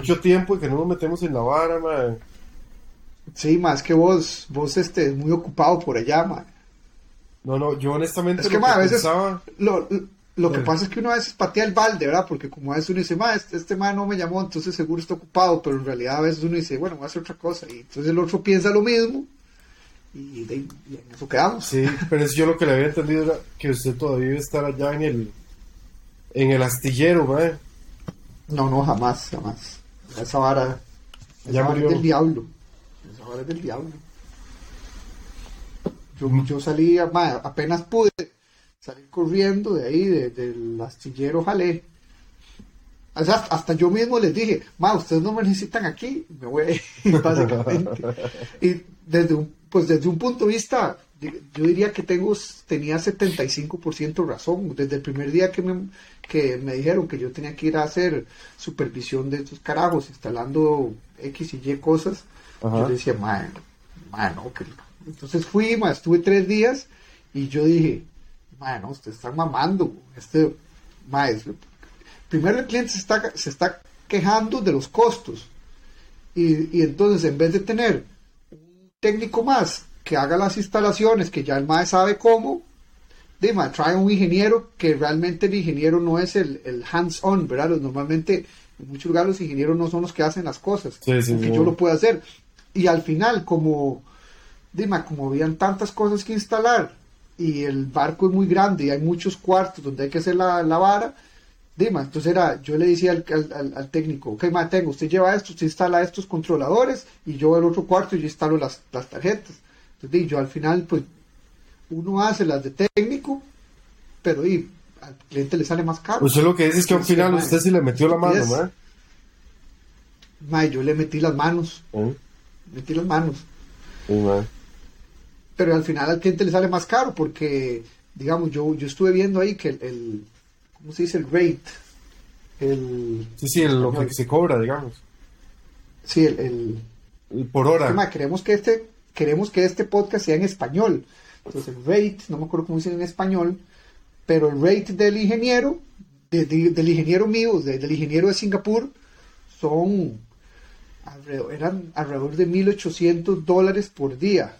mucho tiempo y que no nos metemos en la vara, man. Sí, más que vos, vos este, muy ocupado por allá, man. No, no, yo honestamente es que, a veces lo, lo, que pasa es que uno a veces patea el balde, ¿verdad? Porque como a veces uno dice, ma, este, este man no me llamó, entonces seguro está ocupado, pero en realidad a veces uno dice, bueno, voy a hacer otra cosa, y entonces el otro piensa lo mismo, y, en eso quedamos. Sí, pero es yo lo que le había entendido era que usted todavía debe estar allá en el, en el astillero, ¿verdad? No, no, jamás, jamás. Esa vara, esa vara es del diablo. Esa vara es del diablo. Yo, yo salí, apenas pude salir corriendo de ahí, del astillero jalé. hasta yo mismo les dije, ma, ustedes no me necesitan aquí, me voy básicamente. y desde un, pues desde un punto de vista, yo diría que tengo, tenía 75% razón. Desde el primer día que me, que me dijeron que yo tenía que ir a hacer supervisión de estos carajos, instalando X y Y cosas, yo decía, ma, no, que... Entonces fui, estuve tres días y yo dije, no, ustedes están mamando. Este, maestro. Primero el cliente se está, se está quejando de los costos. Y, entonces en vez de tener un técnico más que haga las instalaciones, que ya el MAE sabe cómo, de, trae un ingeniero que realmente el ingeniero no es el, hands-on, ¿verdad? Normalmente en muchos lugares los ingenieros no son los que hacen las cosas, que yo lo puedo hacer. Y al final, como, dime, como habían tantas cosas que instalar y el barco es muy grande y hay muchos cuartos donde hay que hacer la, la vara, Dima, entonces era, yo le decía al, al, técnico, ok, ma, tengo, usted lleva esto, usted instala estos controladores y yo el otro cuarto y yo instalo las, las tarjetas. Entonces yo al final, pues, uno hace las de técnico, pero y, al cliente le sale más caro. Usted lo que dice es que al final usted sí le metió la mano, ma. Ma, yo le metí las manos. ¿Eh? Metí las manos. Sí, pero al final al cliente le sale más caro porque, digamos, yo, yo estuve viendo ahí que el, ¿cómo se dice? El rate. El, sí, sí, lo que se cobra, digamos. Sí, el... por hora. queremos que este queremos que este podcast sea en español. Entonces el rate, no me acuerdo cómo dice en español, pero el rate del ingeniero, del ingeniero mío, del ingeniero de Singapur, son eran alrededor de 1.800 dólares por día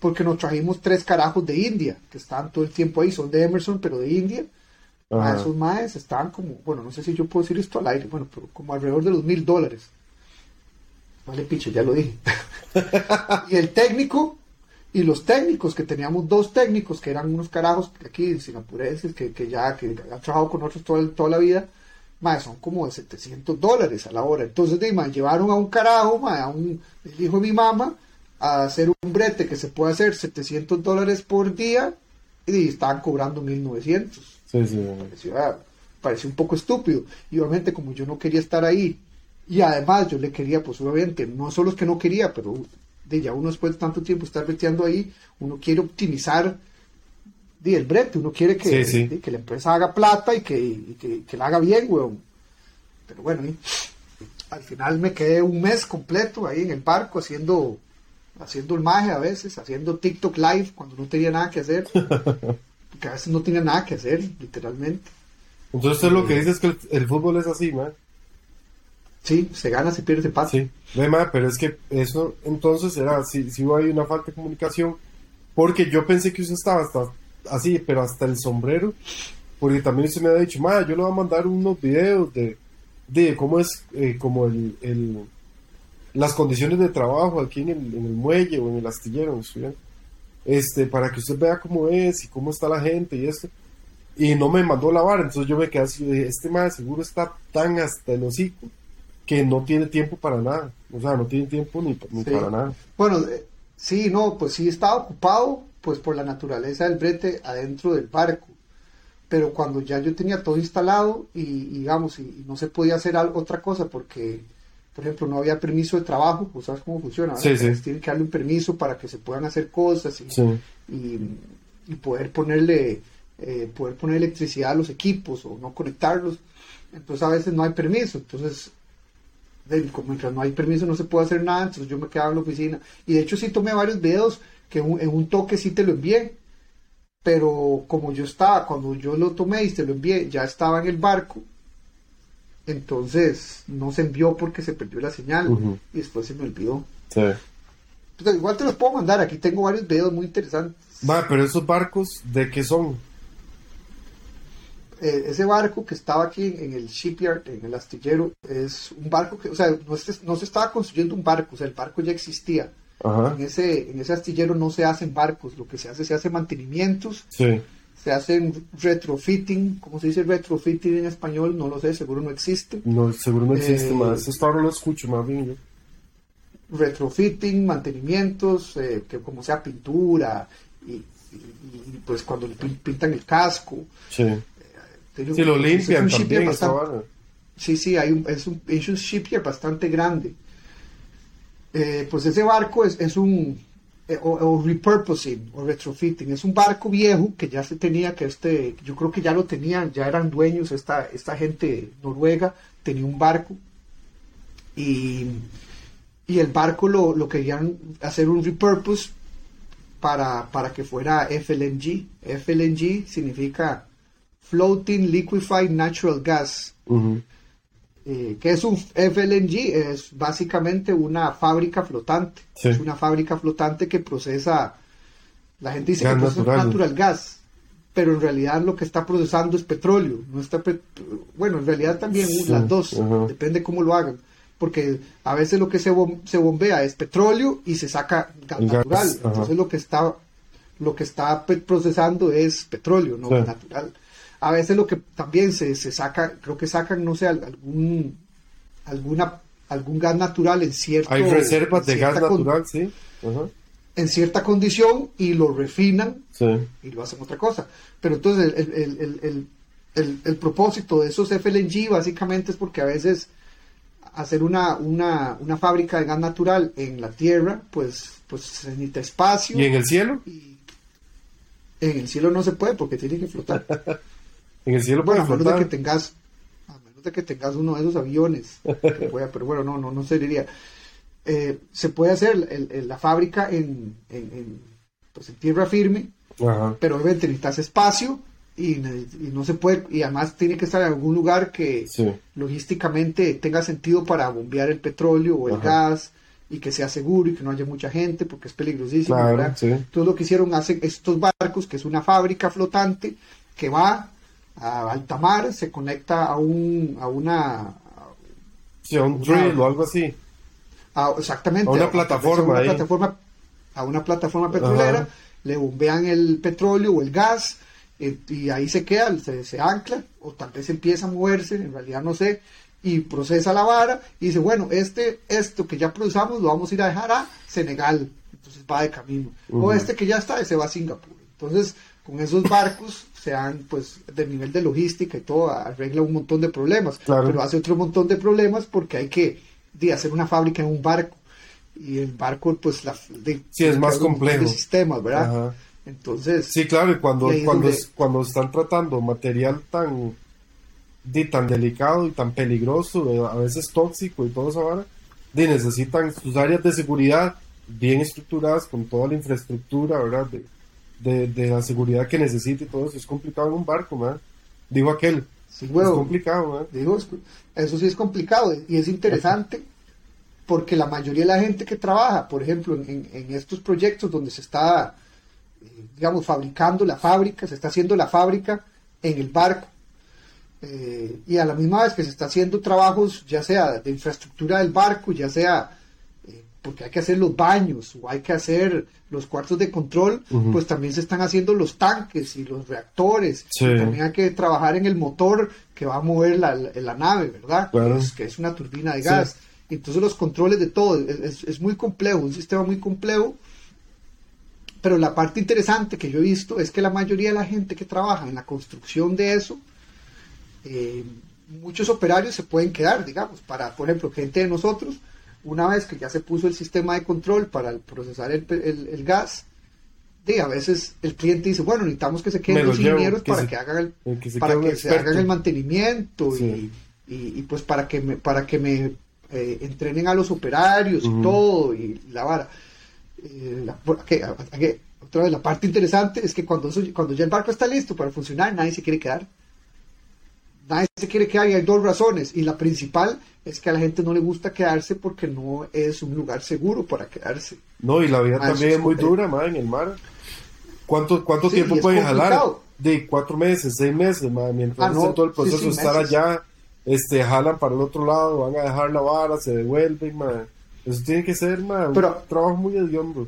porque nos trajimos tres carajos de India, que están todo el tiempo ahí, son de Emerson, pero de India. A esos maes estaban como, bueno, no sé si yo puedo decir esto al aire, bueno, pero como alrededor de los mil dólares. Vale, picho, ya lo dije. y el técnico, y los técnicos, que teníamos dos técnicos, que eran unos carajos aquí, singapureses, que, que ya que han trabajado con nosotros toda, toda la vida, más son como de 700 dólares a la hora. Entonces, de, llevaron a un carajo, a un el hijo de mi mamá, a hacer un brete que se puede hacer 700 dólares por día y estaban cobrando 1900. Sí, sí. Pareció, un poco estúpido. Y obviamente como yo no quería estar ahí y además yo le quería, pues obviamente, no solo es que no quería, pero de ya uno después de tanto tiempo estar breteando ahí, uno quiere optimizar el brete, uno quiere que, que la empresa haga plata y que, que, la haga bien, weón. Pero bueno, al final me quedé un mes completo ahí en el barco haciendo haciendo el maje a veces, haciendo TikTok live cuando no tenía nada que hacer, porque a veces no tenía nada que hacer, literalmente. Entonces lo que dice es que el, fútbol es así, man. Sí, se gana, se pierde, se pasa. Sí, pero es que eso entonces era, si, si hay una falta de comunicación, porque yo pensé que usted estaba hasta así, pero hasta el sombrero, porque también usted me había dicho, ma, yo le voy a mandar unos videos de, de cómo es eh, como el, el las condiciones de trabajo aquí en el, en el muelle o en el astillero, este, para que usted vea cómo es y cómo está la gente y esto. Y no me mandó lavar, entonces yo me quedé así, este más seguro está tan hasta el hocico que no tiene tiempo para nada, o sea, no tiene tiempo ni, para nada. Bueno, eh, sí, no, pues sí estaba ocupado, pues por la naturaleza del brete adentro del barco, pero cuando ya yo tenía todo instalado y, digamos, y, no se podía hacer otra cosa porque por ejemplo, no había permiso de trabajo, pues sabes cómo funciona. Sí, sí. Tienen que darle un permiso para que se puedan hacer cosas y, y, poder ponerle eh, poder poner electricidad a los equipos o no conectarlos. Entonces a veces no hay permiso. Entonces, mientras no hay permiso no se puede hacer nada. Entonces yo me quedaba en la oficina. Y de hecho sí tomé varios videos que en un toque sí te lo envié. Pero como yo estaba, cuando yo lo tomé y te lo envié, ya estaba en el barco Entonces no se envió porque se perdió la señal y después se me olvidó. Sí. Entonces, igual te los puedo mandar, aquí tengo varios videos muy interesantes. Ma, pero esos barcos, ¿de qué son? Eh, ese barco que estaba aquí en el shipyard, en el astillero, es un barco que, o sea, no se, no se estaba construyendo un barco, o sea, el barco ya existía. Ajá. En ese, en ese astillero no se hacen barcos, lo que se hace, se hace mantenimientos, Sí. se hacen retrofitting, ¿cómo se dice retrofitting en español? No lo sé, seguro no existe. No, seguro no existe Eh, más. Esto ahora lo escucho más bien yo. retrofitting, mantenimientos, eh, que como sea pintura, y, y- y, pues cuando pintan el casco. Sí. Te- Si lo es un limpian también, bastante-. Sí, sí, hay un, es, un, es un shipyard bastante grande. Eh, pues ese barco es, es un, eh, o, o repurposing, o retrofitting, es un barco viejo que ya se tenía, que este, yo creo que ya lo tenían, ya eran dueños, esta, esta gente noruega tenía un barco y, y el barco lo, lo querían hacer un repurpose para, para que fuera FLNG. FLNG significa Floating Liquefied Natural Gas. Eh, ¿Qué es un FLNG? Es básicamente una fábrica flotante. Sí. Es una fábrica flotante que procesa, la gente dice Gas que procesa natural. natural gas, pero en realidad lo que está procesando es petróleo. No está pet- bueno, en realidad también Sí, las dos, depende cómo lo hagan. Porque a veces lo que se, bom- se bombea es petróleo y se saca gas natural. Entonces lo que está lo que está procesando es petróleo, no Sí. natural. A veces lo que también se, se saca, creo que sacan, no sé, al- algún alguna algún gas natural en cierto Hay reservas de gas con- natural, sí. En cierta condición y lo refinan Sí. y lo hacen otra cosa. Pero entonces el, el- el- el- el- el propósito de esos FLNG básicamente es porque a veces hacer una, una, una fábrica de gas natural en la tierra, pues, pues se necesita espacio. ¿Y en el cielo? y en el cielo no se puede porque tiene que flotar. En el cielo Bueno, a menos de que tengas, a menos de que tengas uno de esos aviones, que pueda, pero bueno, no, no, no serviría. Eh, se puede hacer el- el- la fábrica en, en, en, pues, en tierra firme, Ajá. pero obviamente necesitas espacio y, no se puede, y además tiene que estar en algún lugar que Sí. logísticamente tenga sentido para bombear el petróleo o el Ajá. gas y que sea seguro y que no haya mucha gente porque es peligrosísimo, Claro, sí. Entonces lo que hicieron hacen estos barcos, que es una fábrica flotante que va a alta mar, se conecta a un a una Sí, a un drill o algo así. a- exactamente A una plataforma a una plataforma a una plataforma petrolera, Ajá. le bombean el petróleo o el gas eh, y ahí se queda, se, se ancla o tal vez empieza a moverse, en realidad no sé, y procesa la vara y dice, bueno, este esto que ya procesamos lo vamos a ir a dejar a Senegal, entonces va de camino. O este que ya está, se va a Singapur. Entonces, con esos barcos se han, pues, del nivel de logística y todo, arregla un montón de problemas, Claro. pero hace otro montón de problemas porque hay que de, hacer una fábrica en un barco y el barco pues la de, Sí, es más complejo. de sistemas verdad Ajá. entonces Sí, claro, y cuando, Y cuando, donde- cuando están tratando material tan, di, tan delicado y tan peligroso, eh, a veces tóxico y todo esa vara, di, necesitan sus áreas de seguridad bien estructuradas con toda la infraestructura, ¿verdad? De, de, de la seguridad que necesita y todo eso. Es complicado en un barco, ¿verdad? Digo aquel. sí, Es complicado, eso sí es complicado y es interesante porque la mayoría de la gente que trabaja por ejemplo en, estos proyectos donde se está eh, digamos fabricando la fábrica se está haciendo la fábrica en el barco Eh, y a la misma vez que se está haciendo trabajos, ya sea de infraestructura del barco, ya sea eh, porque hay que hacer los baños o hay que hacer los cuartos de control, pues también se están haciendo los tanques y los reactores. Sí. Y también hay que trabajar en el motor que va a mover la, nave, ¿verdad? Que, es, que es una turbina de Sí. gas. Entonces los controles de todo, es muy complejo, un sistema muy complejo. Pero la parte interesante que yo he visto es que la mayoría de la gente que trabaja en la construcción de eso, eh, muchos operarios se pueden quedar, digamos, para, por ejemplo, gente de nosotros, una vez que ya se puso el sistema de control para procesar el, el- el gas, de, a veces el cliente dice, bueno, necesitamos que se queden lo los ingenieros que para se- que hagan el, que para que se hagan el mantenimiento Sí. y, y- y, pues para que me, para que me eh, entrenen a los operarios y todo y la vara. Eh, la- otra vez, la parte interesante es que cuando, cuando ya el barco está listo para funcionar, nadie se quiere quedar. Nadie se quiere quedar y hay dos razones. Y la principal es que a la gente no le gusta quedarse porque no es un lugar seguro para quedarse. No, y la vida Ah, también es muy dura, ma, en el mar. ¿Cuánto, cuánto Sí, tiempo pueden jalar? De cuatro meses, seis meses, ma, mientras Ah, no, todo el proceso sí, de estar meses. allá, este, jalan para el otro lado, van a dejar la vara, se devuelven, ma. Eso tiene que ser, ma, Pero- un trabajo muy hediondo.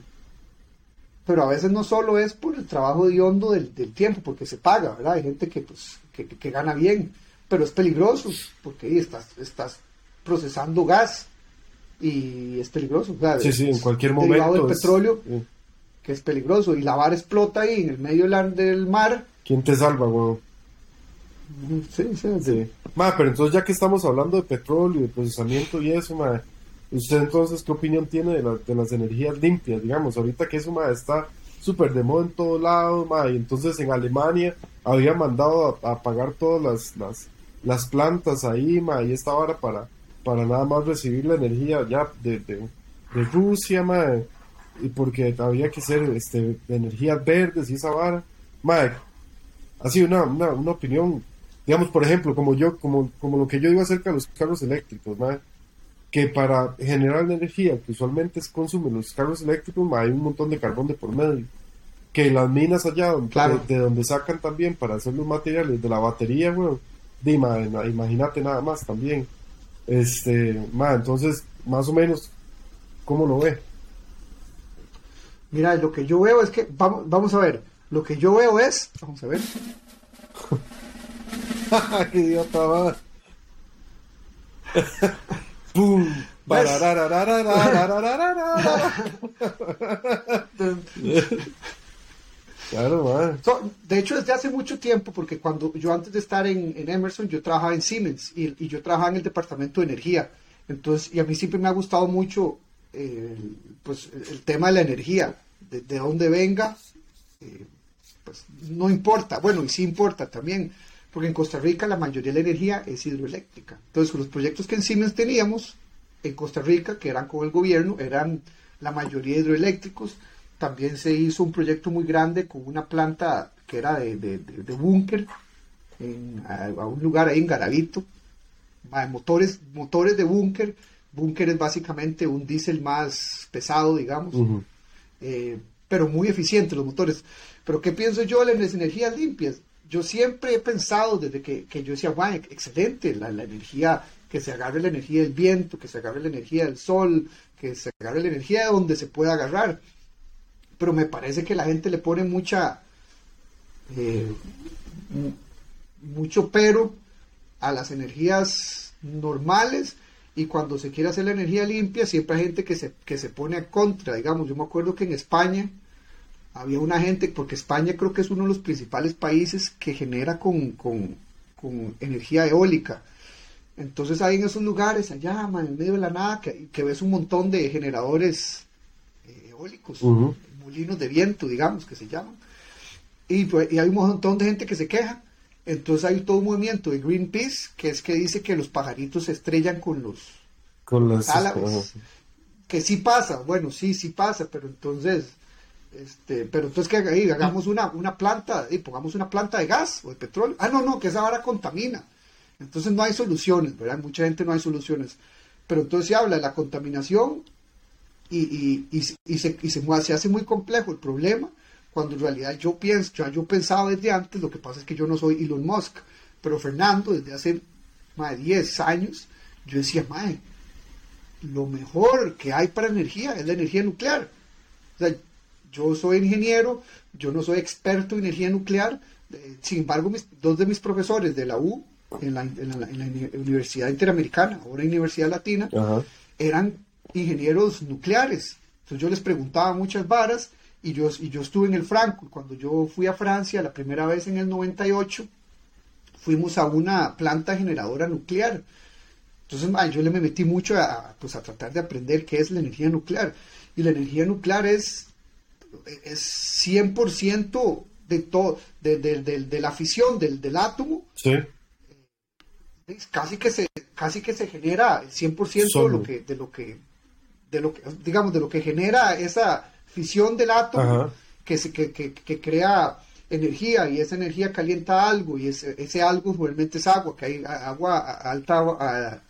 Pero a veces no solo es por el trabajo de hondo del, del tiempo, porque se paga, ¿verdad? Hay gente que, pues, que- que gana bien, pero es peligroso, porque ahí estás, estás procesando gas y es peligroso. o sea, Sí, sí, en cualquier momento. del es- petróleo, que es peligroso, y la vara explota ahí en el medio del, ar- del mar. ¿Quién te salva, weón? Sí, sí, sí. Sí. Ma, pero entonces ya que estamos hablando de petróleo y de procesamiento y eso, ma, ¿usted entonces qué opinión tiene de, la- de las energías limpias? Digamos, ahorita que eso, ma, está súper de moda en todo lado, ma, y entonces en Alemania había mandado a, a apagar todas las, las, las plantas ahí, ma, y esta vara para, para nada más recibir la energía ya de, de, de Rusia, ma, y porque había que ser este, de energías verdes y esa vara. Ma, ha sido una, una, una opinión, digamos, por ejemplo, como yo, como, como lo que yo digo acerca de los carros eléctricos, ma, que para generar la energía que usualmente se consumen los carros eléctricos, ma, hay un montón de carbón de por medio. Que las minas allá, donde- Claro. de, de donde sacan también para hacer los materiales de la batería, weón, de, ma, na- imagínate nada más también. Este, ma, entonces, más o menos, ¿cómo lo ve? Mira, lo que yo veo es que, vamos, vamos a ver, lo que yo veo es, vamos a ver, ¡Qué idiota, va! ¡Pum! Claro, de hecho, desde hace mucho tiempo, porque cuando yo antes de estar en, Emerson, yo trabajaba en Siemens y, yo trabajaba en el departamento de energía. Entonces, y a mí siempre me ha gustado mucho eh, pues, el tema de la energía, de, de dónde venga, eh, pues no importa. Bueno, y sí importa también, porque en Costa Rica la mayoría de la energía es hidroeléctrica. Entonces, los proyectos que en Siemens teníamos en Costa Rica, que eran con el gobierno, eran la mayoría hidroeléctricos también se hizo un proyecto muy grande con una planta que era de, de, de- de búnker en- a, a un lugar ahí en Garavito. Motores, motores de búnker. Búnker es básicamente un diésel más pesado, digamos, eh, pero muy eficiente los motores. Pero ¿qué pienso yo de las energías limpias? Yo siempre he pensado desde que, que yo decía, "Guau, excelente, la, la energía, que se agarre la energía del viento, que se agarre la energía del sol, que se agarre la energía de donde se pueda agarrar. Pero me parece que la gente le pone mucha, eh, mu- mucho pero a las energías normales y cuando se quiere hacer la energía limpia siempre hay gente que se, que se pone a contra, digamos, yo me acuerdo que en España había una gente, porque España creo que es uno de los principales países que genera con, con- con energía eólica. Entonces hay en esos lugares, allá, man, en medio de la nada, que, ves un montón de generadores eh, eólicos. Molinos de viento, digamos, que se llaman. Y, pues, y hay un montón de gente que se queja. Entonces hay todo un movimiento de Greenpeace, que es que dice que los pajaritos se estrellan con los Con las. álabes. Que sí pasa, bueno, sí, sí pasa, pero entonces, este, pero entonces que ahí hagamos una, una planta, y pongamos una planta de gas o de petróleo. Ah, no, no, que esa vara contamina. Entonces no hay soluciones, ¿verdad? Mucha gente no hay soluciones. Pero entonces se habla de la contaminación y, y, y, y se, y se, se hace muy complejo el problema cuando en realidad yo pienso, ya yo pensaba desde antes, lo que pasa es que yo no soy Elon Musk, pero Fernando desde hace más de 10 años, yo decía, mae, lo mejor que hay para energía es la energía nuclear. O sea, yo soy ingeniero, yo no soy experto en energía nuclear, eh, sin embargo, mis- dos de mis profesores de la U, en la, en la- en la Uni- Universidad Interamericana, ahora Universidad Latina, Ajá. eran ingenieros nucleares. Entonces yo les preguntaba muchas varas y yo, y yo estuve en el Franco. Y Cuando yo fui a Francia la primera vez en el 98, fuimos a una planta generadora nuclear. Entonces yo le me metí mucho a, pues, a tratar de aprender qué es la energía nuclear. Y la energía nuclear es, es 100% de, todo de, de- de- de la fisión del, del átomo Sí. casi que se casi que se genera el 100% de Solo. lo que de lo que de lo que digamos de lo que genera esa fisión del átomo que se que, que- que crea energía y esa energía calienta algo y ese, ese algo realmente es agua, que hay agua a alta, a-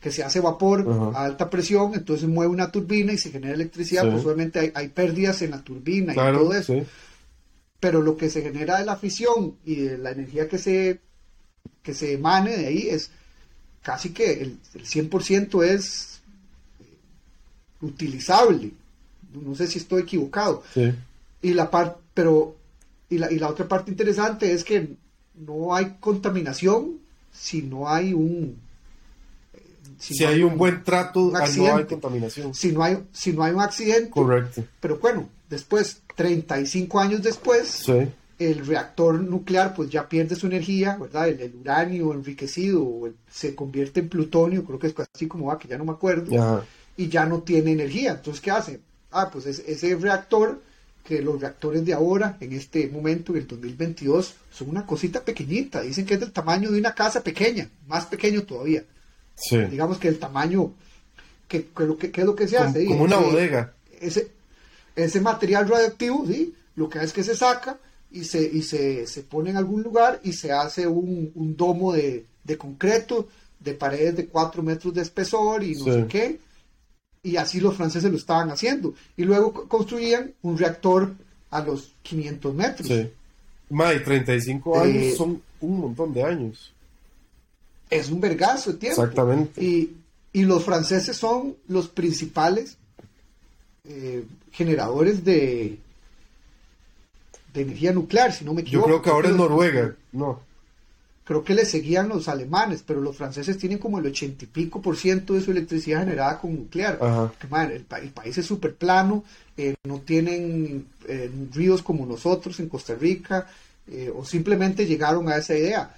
que se hace vapor Ajá. a alta presión, entonces mueve una turbina y se genera electricidad, Sí. pues obviamente hay, hay pérdidas en la turbina y todo eso sí. pero lo que se genera de la fisión y de la energía que se, que se emane de ahí es casi que el, el 100% es utilizable. No sé si estoy equivocado. sí. Y la parte, pero, y la, y la otra parte interesante es que no hay contaminación si no hay un... eh, Si, no hay un buen trato, un ah, no hay accidente. contaminación. Si no hay, si no hay un accidente, Correcto. pero bueno, después, 35 años después, Sí. el reactor nuclear pues ya pierde su energía, ¿verdad? El, el uranio enriquecido el- se convierte en plutonio, creo que es así como va, que ya no me acuerdo, Ajá. Y ya no tiene energía. Entonces, ¿qué hace? Ah, pues es- ese reactor, que los reactores de ahora, en este momento, en el 2022, son una cosita pequeñita, dicen que es del tamaño de una casa pequeña, más pequeño todavía. Sí. Digamos que el tamaño, que, que lo que, ¿qué es lo que se Como, hace? como una Ese- bodega. ese, ese material radioactivo, ¿sí? lo que es que se saca y se, y se, se pone en algún lugar y se hace un, un domo de, de concreto de paredes de 4 metros de espesor y no Sí. sé qué. Y así los franceses lo estaban haciendo. Y luego co- construían un reactor a los 500 metros. Sí. Mae, 35 Eh, años son un montón de años. Es un vergazo de tiempo. Exactamente. Y, y los franceses son los principales eh, generadores de, de energía nuclear, si no me Yo equivoco. creo que ahora es Noruega. No. Creo que le seguían los alemanes, pero los franceses tienen como el ochenta y pico por ciento de su electricidad generada con nuclear. Ajá. Que, man, el, pa- el país es súper plano, eh, no tienen eh, ríos como nosotros en Costa Rica, eh, o simplemente llegaron a esa idea.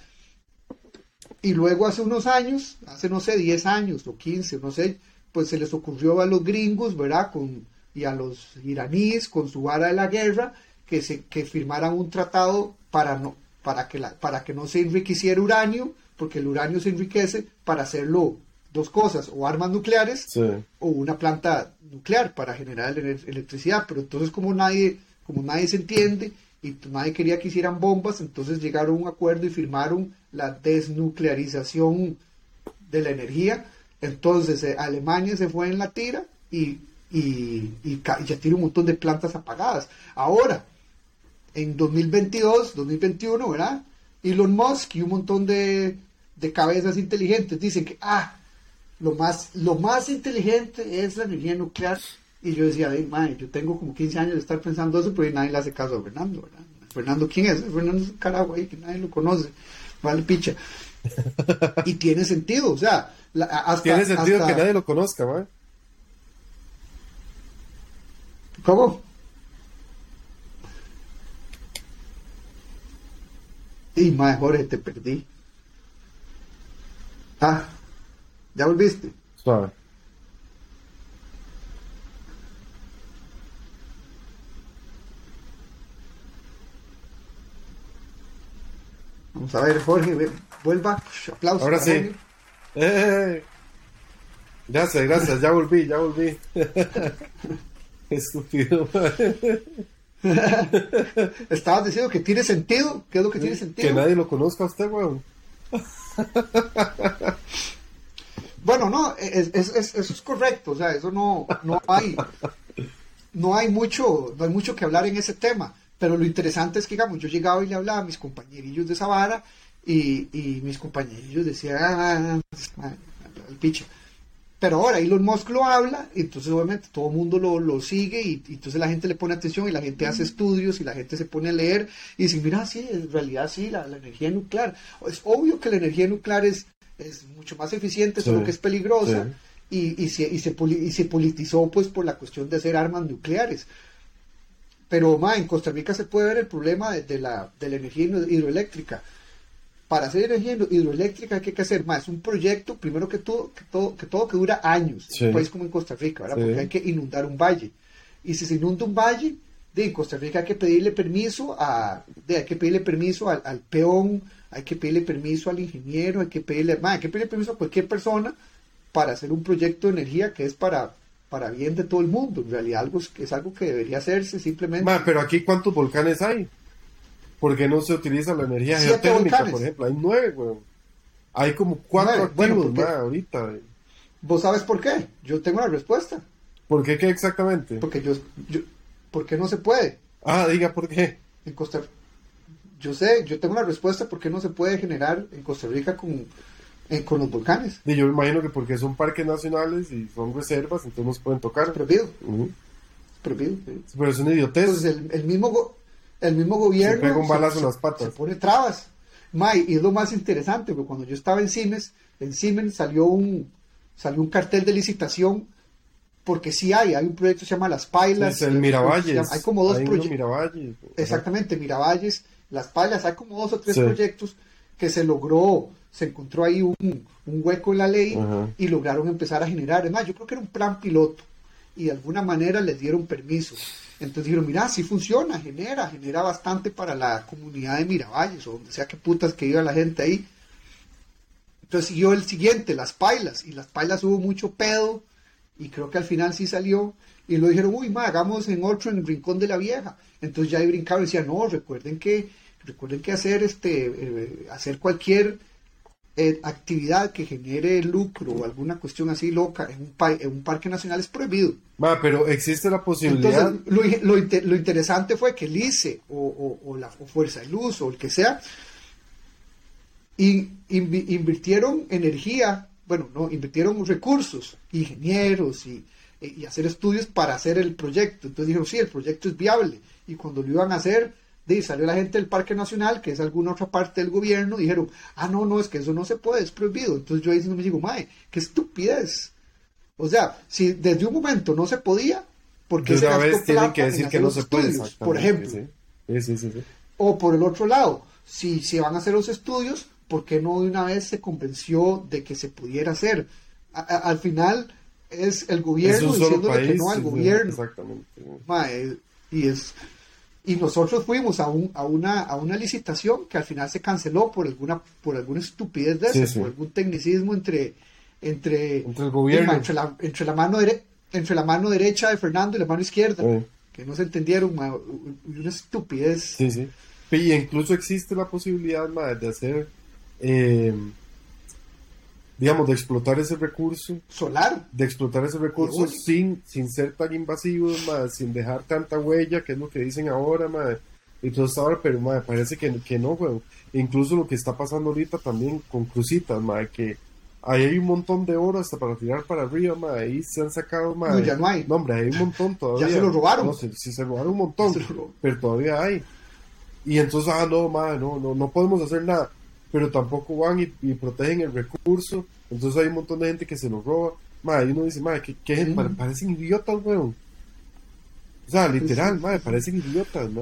Y luego hace unos años, hace no sé, 10 años o 15, no sé, pues se les ocurrió a los gringos, ¿verdad? Con, y a los iraníes con su vara de la guerra, que, se, que firmaran un tratado para, no, para, que la, para que no se enriqueciera uranio, porque el uranio se enriquece para hacerlo dos cosas, o armas nucleares, Sí. o una planta nuclear para generar ele- electricidad, pero entonces como nadie, como nadie se entiende y nadie quería que hicieran bombas, entonces llegaron a un acuerdo y firmaron la desnuclearización de la energía. Entonces eh, Alemania se fue en la tira y, y, y y ya tiene un montón de plantas apagadas. Ahora, en 2022, 2021, ¿verdad? Elon Musk y un montón de, de cabezas inteligentes dicen que, ah, lo más, lo más inteligente es la energía nuclear. Y yo decía, "Ay, mae, yo tengo como 15 años de estar pensando eso, pero nadie le hace caso a Fernando, ¿verdad? Fernando, ¿quién es? Fernando es un carajo ahí que nadie lo conoce. Vale, picha. y tiene sentido, o sea, la- hasta... Tiene sentido hasta- que nadie lo conozca, mae. ¿Cómo? Y mae, Jorge, te perdí. Ah, ¿ya volviste? Suave. Vamos a ver, Jorge, ve- vuelva. Aplausos. Ahora sí. ¡Eh! Gracias, gracias. Ya volví, ya volví. Estúpido. Estabas diciendo que tiene sentido. ¿Qué es lo que tiene sentido? Que nadie lo conozca a usted, weón. Bueno, no, es- es- es- eso es correcto, o sea, eso no, no hay, no hay mucho, no hay mucho que hablar en ese tema, pero lo interesante es que, digamos, yo llegaba y le hablaba a mis compañerillos de esa vara y, y mis compañerillos decían, ah, ah, el picho. Pero ahora Elon Musk lo habla, y entonces obviamente todo el mundo lo, lo sigue y, y entonces la gente le pone atención y la gente hace estudios y la gente se pone a leer y dice, mira, sí, en realidad sí, la, la energía nuclear. Es obvio que la energía nuclear es, es mucho más eficiente, Sí, solo que es peligrosa sí. y, y, se, y, se, y se politizó pues por la cuestión de hacer armas nucleares. Pero ma, en Costa Rica se puede ver el problema de, de la, de la energía hidro- hidroeléctrica. Para hacer energía hidro- hidroeléctrica, ¿qué hay que hacer? Ma, es un proyecto, primero que todo, que todo, que todo que dura años, Sí. en un país como en Costa Rica, ¿verdad? Sí. Porque hay que inundar un valle. Y si se inunda un valle, de, en Costa Rica hay que pedirle permiso a, de, hay que pedirle permiso al, al peón, hay que pedirle permiso al ingeniero, hay que pedirle, ma, hay que pedirle permiso a cualquier persona para hacer un proyecto de energía que es para, para bien de todo el mundo. En realidad algo es, es algo que debería hacerse simplemente. Ma, pero aquí, ¿cuántos volcanes hay? ¿Por qué no se utiliza la energía geotérmica, por ejemplo? Hay nueve, weón. Hay como cuatro Nueve, bueno, activos, porque- ma, ahorita. eh. ¿Vos sabes por qué? Yo tengo la respuesta. ¿Por qué? ¿Qué exactamente? Porque yo, yo ¿por qué no se puede? Ah, diga por qué. En Costa Yo sé, yo tengo la respuesta por qué no se puede generar en Costa Rica con, eh, con los volcanes. Y yo me imagino que porque son parques nacionales y son reservas, entonces no se pueden tocar. Es prohibido. Es prohibido. Pero es una idiotez. Entonces el, el mismo el mismo gobierno Se pega un balazo en las patas. se pone trabas. May, y es lo más interesante, porque cuando yo estaba en Siemens, en Siemens salió un salió un cartel de licitación porque sí hay, hay un proyecto que se llama Las Pailas. es el Miravalles. llama- Hay como dos Hay proyectos. Miravalles. Exactamente, Miravalles, Las Pailas, hay como dos o tres Sí. proyectos que se logró, se encontró ahí un, un hueco en la ley Ajá. y lograron empezar a generar. Es más, yo creo que era un plan piloto y de alguna manera les dieron permiso. Entonces dijeron, mira, sí funciona, genera, genera bastante para la comunidad de Miravalles o donde sea que putas que iba la gente ahí. Entonces siguió el siguiente, las pailas, y las pailas hubo mucho pedo, y creo que al final sí salió, y lo dijeron, uy, ma, hagamos en otro, en el rincón de la vieja. Entonces ya ahí brincaron y decían, no, recuerden que, recuerden que hacer este, eh, hacer cualquier eh, actividad que genere lucro o alguna cuestión así loca en un, pa- en un parque nacional es prohibido. Ma, pero existe la posibilidad. Entonces, lo, lo inte- lo interesante fue que el ICE o, o- o la o Fuerza de Luz o el que sea, in- invi- invirtieron energía, bueno, no, invirtieron recursos, ingenieros y, y hacer estudios para hacer el proyecto. Entonces dijeron, sí, el proyecto es viable. Y cuando lo iban a hacer, de, salió la gente del Parque Nacional, que es alguna otra parte del gobierno, dijeron, ah, no, no, es que eso no se puede, es prohibido. Entonces yo ahí me digo, mae, qué estupidez. O sea, si desde un momento no se podía, porque de se una vez tienen que decir que no los se puede. estudios, por ejemplo. Sí, sí, sí. O por el otro lado, si se van a hacer los estudios, ¿por qué no de una vez se convenció de que se pudiera hacer? A- a- al final es el Es gobierno solo diciéndole país. que no al gobierno. Exactamente. Mae, y es y nosotros fuimos a, un, a, una, a una licitación que al final se canceló por alguna por alguna estupidez de Sí, esas, sí. por algún tecnicismo entre entre, Entre el gobierno. entre, la, entre la mano dere- entre la mano derecha de Fernando y la mano izquierda Sí. que no se entendieron una estupidez Sí, sí. Y incluso existe la posibilidad ma, de hacer, eh, digamos, de explotar ese recurso, solar de explotar ese recurso sin, sin ser tan invasivos, ma, sin dejar tanta huella, que es lo que dicen ahora, ma, y todo está ahora, pero ma, parece que, que no, weón. Incluso lo que está pasando ahorita también con crucitas, ma, que ahí hay un montón de oro hasta para tirar para arriba, ma, ahí se han sacado, ma. No, ya no hay. No, hombre, hay un montón todavía. se lo robaron. No, sí, sí se robaron un montón, Se pero todavía hay. Y entonces, ah, no, ma, no, no, no podemos hacer nada. Pero tampoco van y, y protegen el recurso. Entonces hay un montón de gente que se lo roba. Ma, y uno dice, ma, que, que Ujú. pare- parecen idiotas, weón. O sea, literal, Sí. ma, parecen idiotas, ma.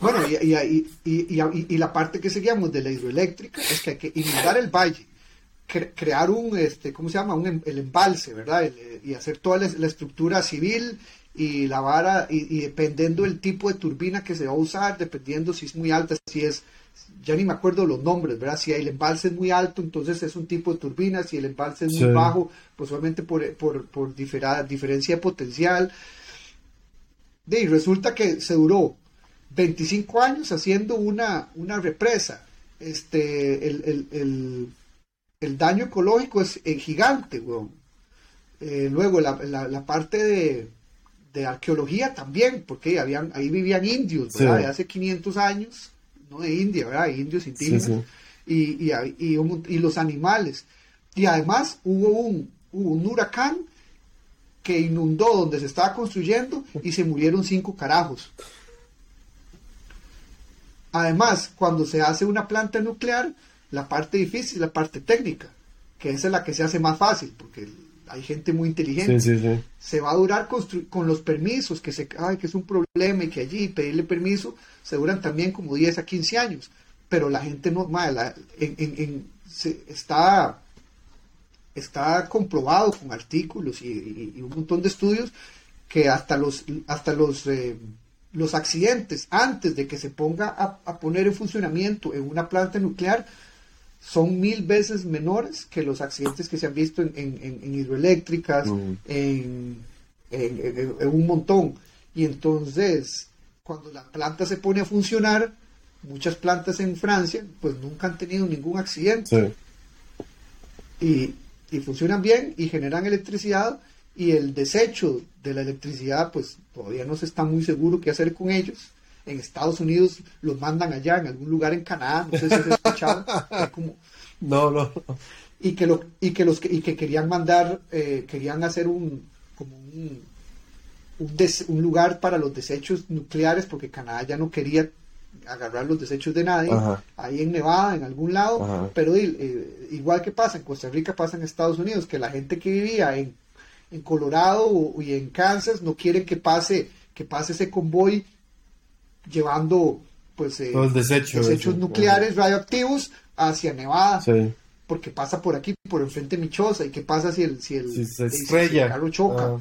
Bueno, y, y, y, y- y- y la parte que seguíamos de la hidroeléctrica es que hay que inundar el valle, cre- crear un, este, ¿cómo se llama? Un, em- el embalse, ¿verdad? El, eh, y hacer toda la, la estructura civil y la vara, y, y dependiendo del tipo de turbina que se va a usar, dependiendo si es muy alta, si es, ya ni me acuerdo los nombres, ¿verdad? Si el embalse es muy alto, entonces es un tipo de turbina, si el embalse es Sí. muy bajo, pues obviamente por, por, por difera- diferencia de potencial. De, y resulta que se duró 25 años haciendo una, una represa. Este, el, el- el- el daño ecológico es gigante, weón. Eh, luego la, la- la parte de, de arqueología también, porque habían, ahí vivían indios, ¿verdad? Sí. De hace 500 años, no de India, ¿verdad? Indios indígenas. Sí, sí. Y, y, y un- y los animales. Y además hubo un, hubo un huracán que inundó donde se estaba construyendo y se murieron cinco carajos. Además, cuando se hace una planta nuclear, la parte difícil la parte técnica, que esa es la que se hace más fácil, porque hay gente muy inteligente. Sí, sí, sí. Se va a durar con los permisos, que, se, ay, que es un problema y que allí pedirle permiso, se duran también como 10 a 15 años. Pero la gente no, la- en- en- en- se- está, está comprobado con artículos y, y- y un montón de estudios que hasta los, hasta los, eh, los accidentes antes de que se ponga a, a poner en funcionamiento en una planta nuclear son mil veces menores que los accidentes que se han visto en, en- en- en hidroeléctricas, Mm. en, en- en- en un montón. Y entonces, cuando la planta se pone a funcionar, muchas plantas en Francia, pues nunca han tenido ningún accidente. Y, y funcionan bien y generan electricidad y el desecho de la electricidad, pues todavía no se está muy seguro qué hacer con ellos. En Estados Unidos los mandan allá, en algún lugar en Canadá, no sé si se ha escuchado. como, no, no. Y que, lo, y que, los, y que querían mandar, eh, querían hacer un, como un, un, un, lugar para los desechos nucleares, porque Canadá ya no quería agarrar los desechos de nadie, ahí en Nevada, en algún lado, pero eh, igual que pasa en Costa Rica, pasa en Estados Unidos, que la gente que vivía en, en Colorado y en Kansas no quieren que pase, que pase ese convoy llevando pues eh, los desechos, desechos nucleares radioactivos hacia Nevada. Porque pasa por aquí, por enfrente de Michosa, y qué pasa si el, si el, se estrella. carro choca.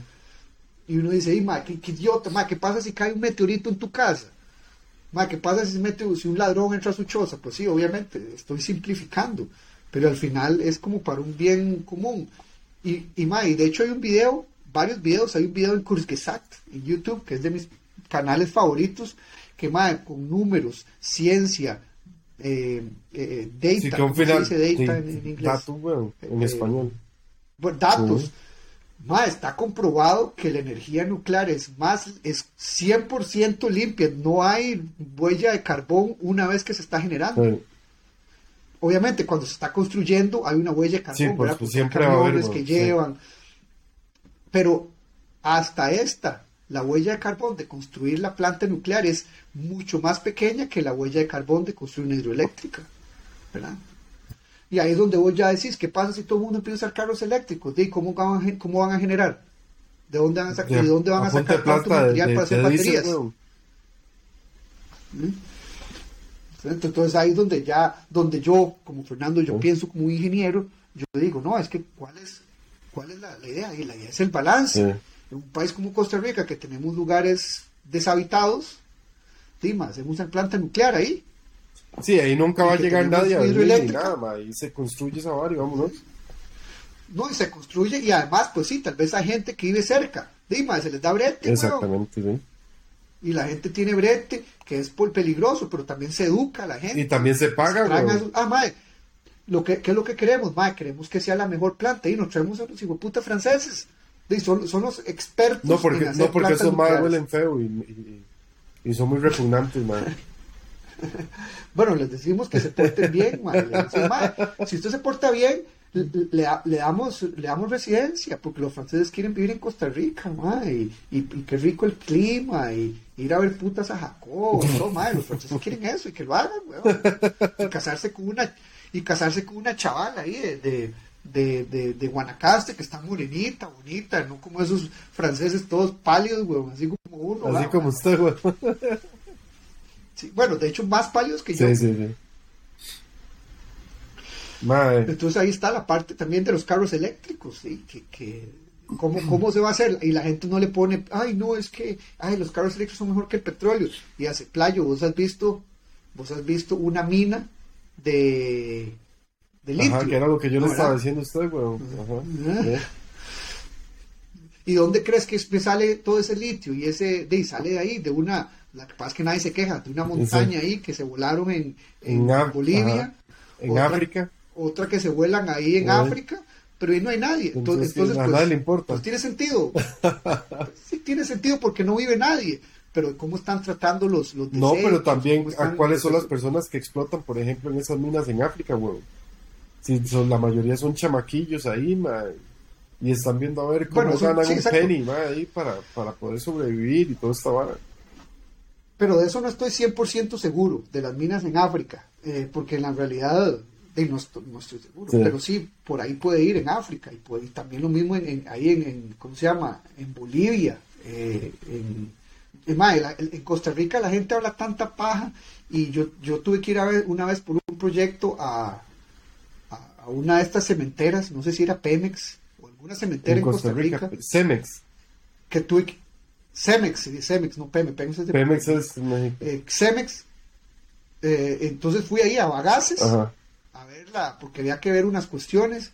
Y uno dice, ma, qué, idiota, ma, ¿qué pasa si cae un meteorito en tu casa? Ma, ¿qué pasa si, mete, si un ladrón entra a su choza? Pues sí, obviamente, estoy simplificando, pero al final es como para un bien común. Y, y, ma, y de hecho hay un video, varios videos, hay un video en Kurzgesagt, en YouTube, que es de mis canales favoritos, que ma, con números, ciencia, eh, eh, data, ¿cómo se dice data en, inglés? Datos, bueno, en eh, español. Bueno, datos. Ma, está comprobado que la energía nuclear es más, es 100% limpia, no hay huella de carbón una vez que se está generando. Obviamente, cuando se está construyendo hay una huella de carbón, sí, pues, pues siempre hay camiones que llevan. Pero hasta esta, la huella de carbón de construir la planta nuclear es mucho más pequeña que la huella de carbón de construir una hidroeléctrica. ¿verdad? Y ahí es donde vos ya decís, ¿qué pasa si todo el mundo empieza a usar carros eléctricos? ¿De cómo, van a, ¿Cómo van a generar? ¿De dónde van a, sacar, ¿de dónde van a sacar tanto material para hacer baterías? ¿Mm? Entonces ahí es donde ya, donde yo, como Fernando, yo pienso como ingeniero, yo digo, no, es que ¿cuál es, cuál es la, idea? Y la idea es el balance. En un país como Costa Rica, que tenemos lugares deshabitados, Dima, hacemos una planta nuclear ahí. Sí, ahí nunca va a llegar nadie a vivir ni nada, ahí se construye esa barrio, vámonos. No, y se construye, y además, pues sí, tal vez hay gente que vive cerca, Dima, se les da brete. Exactamente, sí. Y la gente tiene brete, que es por peligroso, pero también se educa a la gente. Y también se paga, güey. Ah, madre, lo que, ¿qué es lo que queremos? Madre, queremos que sea la mejor planta, y nos traemos a los putas franceses. Son, son, los expertos no porque, en hacer No, porque esos madres huelen feo y, y, son muy repugnantes, madre. bueno, les decimos que se porten bien, madre. si usted se porta bien, le, le, damos, le damos residencia, porque los franceses quieren vivir en Costa Rica, y, y, qué rico el clima, y ir a ver putas a Jacob, los franceses quieren eso, y que lo hagan, y casarse con una, y casarse con una chavala ahí de, de, de, de, Guanacaste, que está morenita, bonita, no como esos franceses todos pálidos, así como uno. Así como usted, Sí, bueno, de hecho, más pálidos que yo. Sí, sí, sí. Entonces ahí está la parte también de los carros eléctricos, ¿sí? que, que ¿cómo, ¿cómo se va a hacer? Y la gente no le pone, ay, no, es que, ay, los carros eléctricos son mejor que el petróleo. Y hace, playo, vos has visto, vos has visto una mina de, de litio. Ajá, que era lo que yo le estaba diciendo a usted, weón. Ajá. ¿Y dónde crees que sale todo ese litio? Y ese, de, sale de ahí, de una, la que pasa es que nadie se queja, de una montaña ahí que se volaron en, en, Bolivia. En África otra que se vuelan ahí en África, pero ahí no hay nadie. Entonces, entonces, a pues, le importa. Pues tiene sentido. sí tiene sentido porque no vive nadie. Pero ¿cómo están tratando los, los No, pero también a cuáles son las personas que explotan, por ejemplo, en esas minas en África, weón. Si son, la mayoría son chamaquillos ahí, ma, y están viendo a ver cómo ganan un penny, ahí para, para poder sobrevivir y todo esta vara. Pero de eso no estoy 100% seguro, de las minas en África, eh, porque en la realidad no, estoy seguro, pero sí, por ahí puede ir en África y, puede, también lo mismo en, ahí en, ¿cómo se llama? En Bolivia, eh, en, en, Costa Rica la gente habla tanta paja y yo, yo tuve que ir a ver una vez por un proyecto a, a, una de estas cementeras, no sé si era Pemex o alguna cementera en, Costa, Rica, Cemex. Que tuve que, Cemex, Cemex, no Pemex, Pemex es de Pemex es eh, Cemex, eh, entonces fui ahí a Bagaces a verla, porque había que ver unas cuestiones.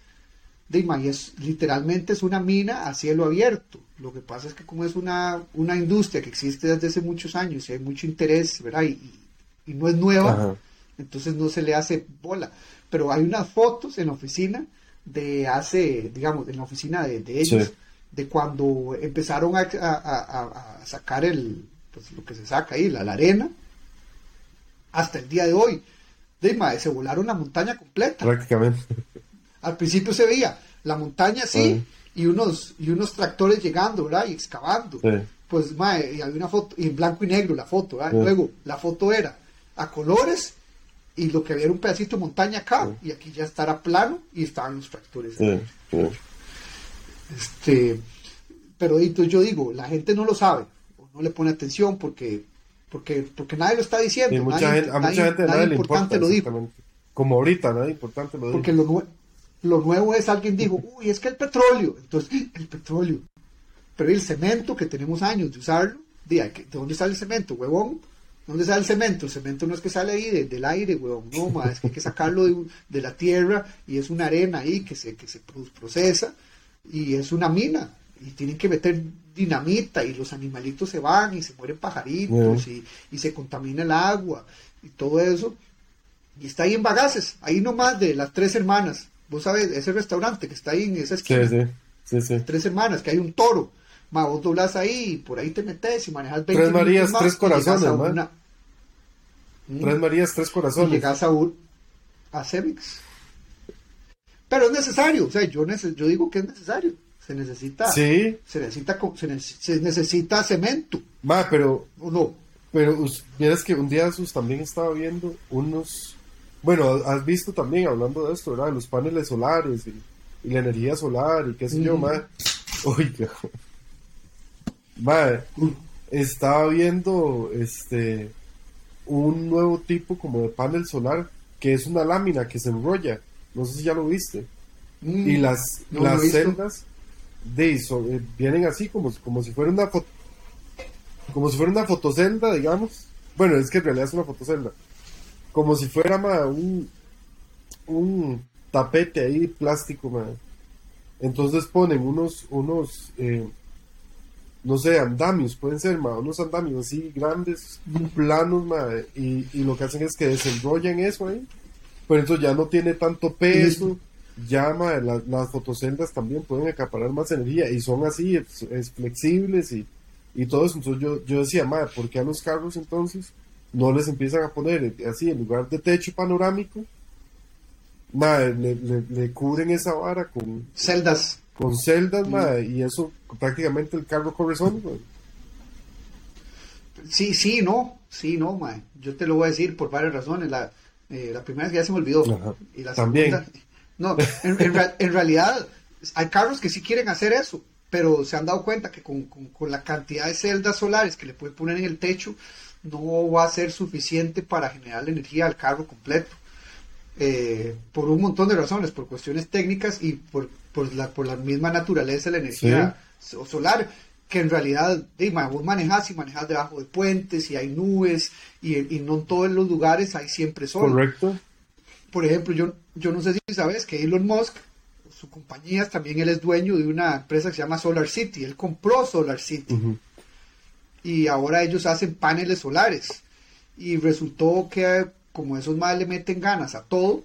De es, literalmente es una mina a cielo abierto. Lo que pasa es que como es una, una industria que existe desde hace muchos años y hay mucho interés, ¿verdad? Y, y no es nueva, Ajá. Entonces no se le hace bola. Pero hay unas fotos en la oficina de hace, digamos, en la oficina de, de ellos, Sí. de cuando empezaron a, a- a- a sacar el, pues, lo que se saca ahí, la, la arena, hasta el día de hoy. De, se volaron la montaña completa. Prácticamente. Al principio se veía la montaña así y unos y unos tractores llegando, ¿verdad? Y excavando. Sí. Pues, mae, y había una foto, y en blanco y negro la foto. Luego, la foto era a colores y lo que había era un pedacito de montaña acá Sí. y aquí ya estará plano y estaban los tractores. Sí, sí. Este, pero entonces yo digo, la gente no lo sabe, o no le pone atención porque porque porque nadie lo está diciendo. Y mucha nadie, gente, a nadie- mucha gente nadie nadie le importante importa. lo dijo. Como ahorita, nadie importante lo dijo. Porque lo, nue- lo nuevo es alguien dijo, uy, es que el petróleo. Entonces, el petróleo. Pero el cemento, que tenemos años de usarlo, ¿de dónde sale el cemento, huevón? ¿De dónde sale el cemento? El cemento no es que sale ahí de- del aire, huevón. No, ma, es que hay que sacarlo de, la tierra y es una arena ahí que se, que se pro- procesa y es una mina. Y tienen que meter dinamita y los animalitos se van y se mueren pajaritos y, y se contamina el agua y todo eso. Y está ahí en Bagaces, ahí nomás de las tres hermanas. Vos sabés, ese restaurante que está ahí en esa esquina, sí, sí, sí. tres hermanas, que hay un toro. Ma, vos doblas ahí y por ahí te metes y manejas 20 Tres Marías, minutos más tres y corazones, a ma. una- Mm, Tres Marías, tres y corazones. llegas a un a Cemex. Pero es necesario, o sea, yo, nece- yo digo que es necesario. Se necesita, Sí, se necesita, se, nece- se necesita cemento, ma, pero, ¿o no? pero vieras que un día sus también estaba viendo unos, bueno, has visto también hablando de esto, ¿verdad? Los paneles solares y, y la energía solar y qué sé yo, ma. Oiga, ma, estaba viendo este un nuevo tipo como de panel solar que es una lámina que se enrolla. No sé si ya lo viste. Mm, y las, no las celdas de so- eh, vienen así como, como si fuera una foto como si fuera una fotocelda digamos bueno es que en realidad es una fotocelda como si fuera ma, un un tapete ahí plástico ma. entonces ponen unos unos eh, no sé andamios pueden ser ma, unos andamios así grandes planos ma, y, y lo que hacen es que desenrollan eso ahí pero entonces ya no tiene tanto peso ya ma, la- las fotoceldas también pueden acaparar más energía y son así, es, es flexibles y, y todo eso. Entonces yo, yo decía, madre, ¿por qué a los carros entonces no les empiezan a poner así en lugar de techo panorámico? Madre, le, le- le cubren esa vara con, Celdas. Con celdas, madre, y eso prácticamente el carro corre solo. Sí, sí, no, sí, no, mae. Yo te lo voy a decir por varias razones. La, eh, la primera es que ya se me olvidó. Ajá. Y la También. segunda, no, en, en rea- en realidad hay carros que sí quieren hacer eso, pero se han dado cuenta que con, con- con la cantidad de celdas solares que le pueden poner en el techo, no va a ser suficiente para generar la energía al carro completo. Eh, por un montón de razones, por cuestiones técnicas y por, por, la, por la misma naturaleza de la energía so- solar, que en realidad vos manejas y manejas debajo de puentes y hay nubes y, y no en todos los lugares hay siempre sol. Correcto. Por ejemplo, yo, yo no sé si sabes que Elon Musk, su compañía, también él es dueño de una empresa que se llama Solar City. Él compró Solar City y ahora ellos hacen paneles solares. Y resultó que como esos más le meten ganas a todo,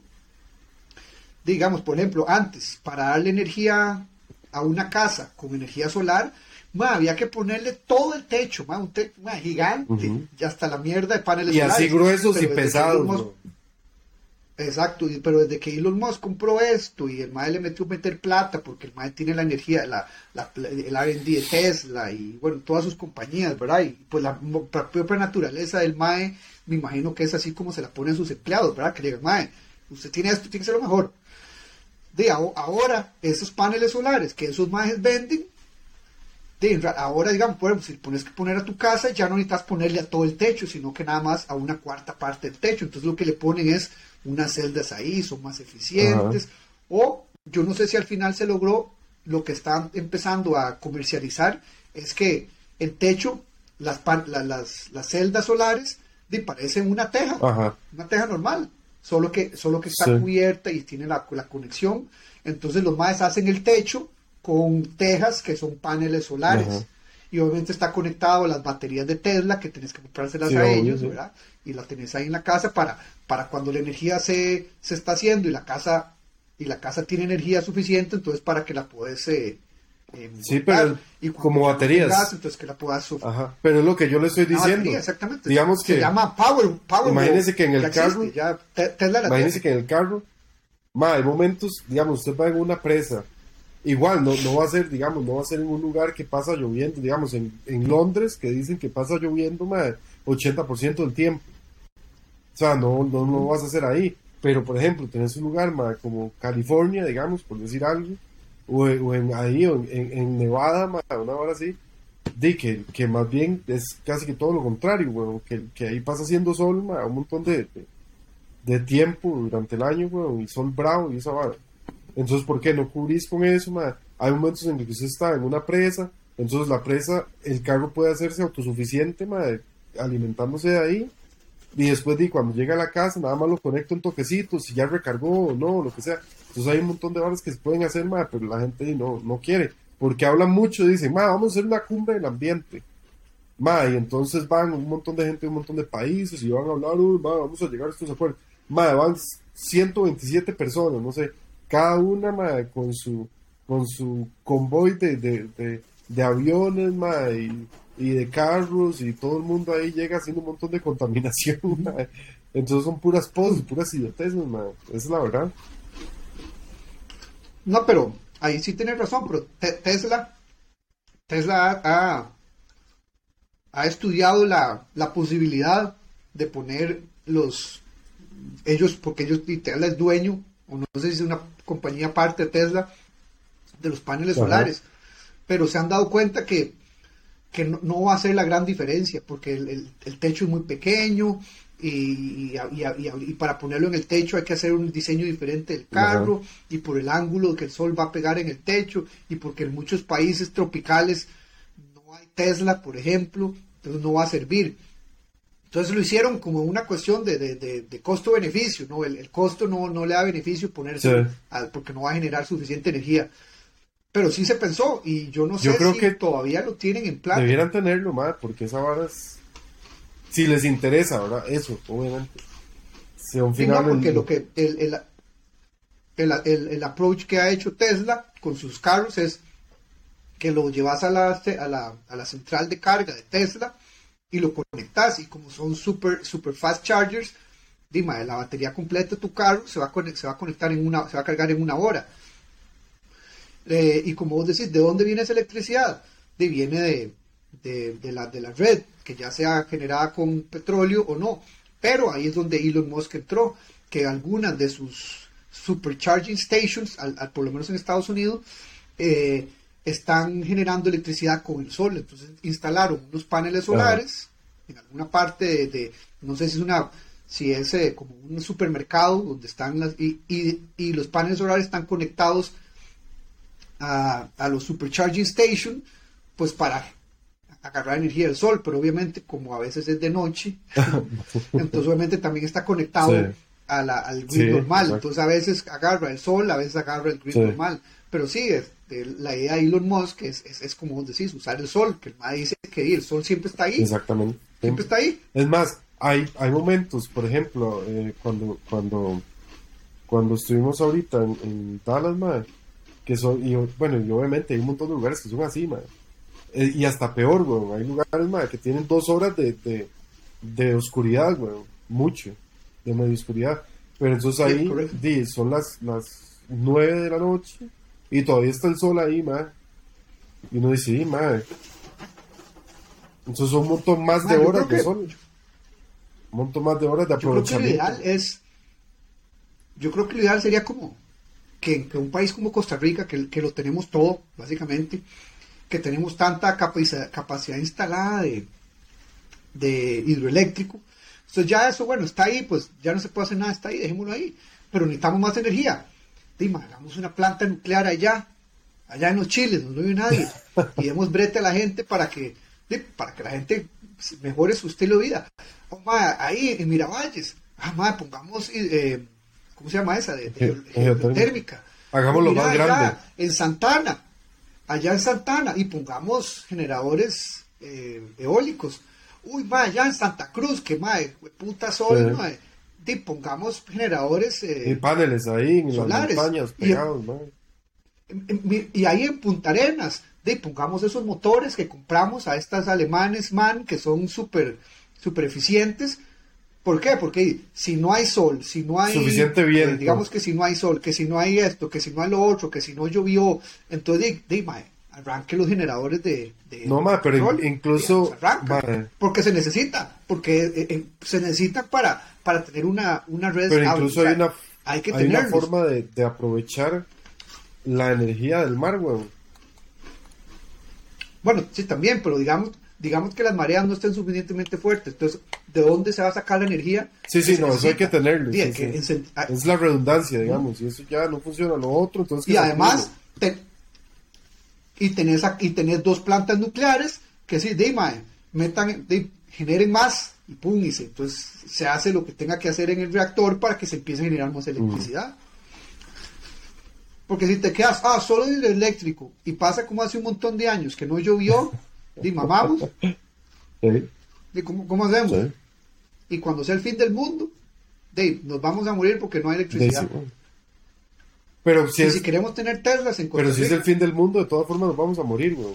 digamos, por ejemplo, antes, para darle energía a una casa con energía solar, ma, había que ponerle todo el techo, ma, un techo ma, gigante, y hasta la mierda de paneles Y solares. así gruesos y pesados. Exacto, y- pero desde que Elon Musk compró esto y el MAE le metió a meter plata porque el MAE tiene la energía, la, la- el R&D de Tesla y bueno, todas sus compañías, ¿verdad? Y pues la, propia naturaleza del MAE, me imagino que es así como se la ponen sus empleados, ¿verdad? Que le digan, MAE, usted tiene esto, tiene que ser lo mejor. De aho- ahora, esos paneles solares que esos MAEs venden, de, ahora digamos, ejemplo, si pones que poner a tu casa, ya no necesitas ponerle a todo el techo, sino que nada más a una cuarta parte del techo. Entonces lo que le ponen es unas celdas ahí, son más eficientes. O yo no sé si al final se logró lo que están empezando a comercializar, es que el techo, las, la- las, las celdas solares, de, parecen una teja, una teja normal, solo que, solo que está Sí. cubierta y tiene la, la conexión. Entonces los maes hacen el techo con tejas que son paneles solares. Y obviamente está conectado a las baterías de Tesla que tienes que comprárselas a ellos, ¿verdad? Y la tenés ahí en la casa para, para cuando la energía se, se está haciendo y la casa y la casa tiene energía suficiente, entonces para que la puedes eh, eh, sí, pero como baterías. entonces que la puedas Ajá, pero es lo que yo le estoy diciendo. exactamente. Digamos que se llama Power, Power Imagínese que en el carro, imagínese que en el carro, ma, hay momentos, digamos, usted va en una presa, igual no, no va a ser, digamos, no va a ser en un lugar que pasa lloviendo, digamos, en, en Londres que dicen que pasa lloviendo, ma, 80% del tiempo. O sea, no, no, no vas a hacer ahí. Pero, por ejemplo, tenés un lugar ma, como California, digamos, por decir algo, o, en, ahí, o en, Nevada, una hora así, de que, que, más bien es casi que todo lo contrario, bueno, que, que ahí pasa haciendo sol un montón de, de, tiempo durante el año, bueno, y sol bravo y esa vara. Entonces, ¿por qué no cubrís con eso? Hay momentos en que usted está en una presa, entonces la presa, el carro puede hacerse autosuficiente, alimentándose de ahí, y después de cuando llega a la casa, nada más lo conecta un toquecito, si ya recargó o no, lo que sea. Entonces hay un montón de barras que se pueden hacer, más pero la gente no, no quiere, porque hablan mucho, dicen, ma, vamos a hacer una cumbre del ambiente. Ma, y entonces van un montón de gente de un montón de países y van a hablar, vamos a llegar a estos acuerdos. Ma, van 127 personas, no sé, cada una ma, con su con su convoy de, de, de, aviones ma, y, y, de carros y todo el mundo ahí llega haciendo un montón de contaminación. Entonces son puras poses, puras idioteces, ma. esa es la verdad. No, pero ahí sí tienes razón, pero Tesla, Tesla ha, ha estudiado la, la, posibilidad de poner los, ellos, porque ellos, Tesla es dueño, o no sé si es una compañía aparte de Tesla, de los paneles solares, pero se han dado cuenta que, que no, va a ser la gran diferencia, porque el, el techo es muy pequeño, y, y, para ponerlo en el techo hay que hacer un diseño diferente del carro y por el ángulo que el sol va a pegar en el techo y porque en muchos países tropicales no hay Tesla, por ejemplo, entonces no va a servir. Entonces lo hicieron como una cuestión de, de, costo-beneficio, ¿no? El, costo no, no, le da beneficio ponerse porque no va a generar suficiente energía. Pero sí se pensó y yo no sé creo si que todavía lo tienen en plan. Debieran tenerlo más porque esa vara es si les interesa, ¿verdad? Eso, obviamente. Si un final porque lo que el, el, el, approach que ha hecho Tesla con sus carros es que lo llevas a la, a la, a la central de carga de Tesla y lo conectas y como son super, super fast chargers, dime, la batería completa de tu carro se va a, se va a conectar en una, se va a cargar en una hora. Eh, y como vos decís, ¿de dónde viene esa electricidad? De, viene de, de, la, de la red, que ya sea generada con petróleo o no. Pero ahí es donde Elon Musk entró, que algunas de sus supercharging stations, al, por lo menos en Estados Unidos, eh, están generando electricidad con el sol. Entonces instalaron unos paneles solares en alguna parte de, no sé si es una, si es eh, como un supermercado donde están las, y, y, los paneles solares están conectados a, a los supercharging stations, pues para agarrar energía del sol, pero obviamente como a veces es de noche, entonces obviamente también está conectado a la, al grid normal, entonces a veces agarra el sol, a veces agarra el grid normal, pero sí, la idea de Elon Musk es, es, como vos decís, usar el sol, que el MAD dice que el sol siempre está ahí. Exactamente. Siempre está ahí. Es más, hay, hay momentos, por ejemplo, eh, cuando, cuando, cuando estuvimos ahorita en, Dallas, madre, que son, y bueno, y obviamente hay un montón de lugares que son así, madre eh, y hasta peor, güey. Hay lugares, que tienen dos horas de, de, oscuridad, güey. Mucho. De medio oscuridad. Pero entonces ahí son las, las 9 de la noche y todavía está el sol ahí, madre. Y uno dice, sí, madre. Entonces son un montón más de horas de sol. Un montón más de horas de aprovechamiento. Yo creo que lo ideal es. Yo creo que lo ideal sería como que, que un país como Costa Rica, que, que lo tenemos todo, básicamente, que tenemos tanta capacidad, instalada de, de hidroeléctrico. Entonces ya eso, bueno, está ahí, pues ya no se puede hacer nada, está ahí, dejémoslo ahí. Pero necesitamos más energía. Dime, hagamos una planta nuclear allá, allá en los chiles, no vive nadie. Y demos brete a la gente para que, para que la gente mejore su estilo de vida. Oh, ahí en Miravalles, ah, pongamos, eh, ¿cómo se llama esa? De, térmica. Hagámoslo más grande. en Santana, allá en Santana y pongamos generadores eh, eólicos. Uy, ma, allá en Santa Cruz, que ma, puta sol, Sí. ma, y pongamos generadores eh, Y paneles ahí en solares. las montañas Y- pegados, mae. en- y ahí en Punta Arenas, de pongamos esos motores que compramos a estas alemanes MAN que son súper super eficientes. ¿Por qué? Porque si no hay sol, si no hay Suficiente eh, viento. digamos que si no hay sol, que si no hay esto, que si no hay lo otro, que si no llovió, entonces de, de, mae, arranque los generadores de, de No, mae, pero incluso, digamos, arranca, porque se necesita, porque eh, eh, se necesita para, para tener una, una red Pero incluso hay una, hay que hay una forma de, de aprovechar la energía del mar, weón. Bueno, sí, también, pero digamos, digamos que las mareas no estén suficientemente fuertes. Entonces, ¿de dónde se va a sacar la energía? Sí, sí, no, eso hay que tenerlo. Sí, sí, hay que sí. encend- ah, Es la redundancia, digamos, y eso ya no funciona. Lo otro, entonces. y además, acumule. te- y, tenés, y tenés dos plantas nucleares que sí, de, mae, metan, de- generen más y pum, y se, entonces se hace lo que tenga que hacer en el reactor para que se empiece a generar más electricidad. Porque si te quedas, ah, solo hidroeléctrico, y pasa como hace un montón de años que no llovió, y mamamos, Sí, ¿y cómo, cómo hacemos? sí. Y cuando sea el fin del mundo, de, nos vamos a morir porque no hay electricidad. sí. Pero si es, si queremos tener Teslas en pero si es el fin del mundo, de todas formas nos vamos a morir, weón.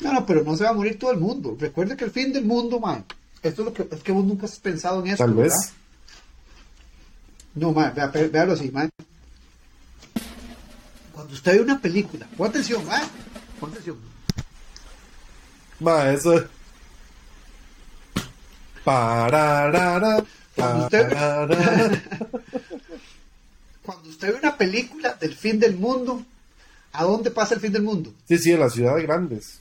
No, no, pero no se va a morir todo el mundo. Recuerde que el fin del mundo, man, esto es lo que es que vos nunca has pensado en esto. Tal vez. ¿verdad? No, man, vea, vea- véalo así, man. Cuando usted ve una película, pon atención, man, pon atención. Ma, eso. Pararara, Cuando usted- pararara. Cuando usted ve una película del fin del mundo, ¿a dónde pasa el fin del mundo? Sí, sí, en las ciudades grandes.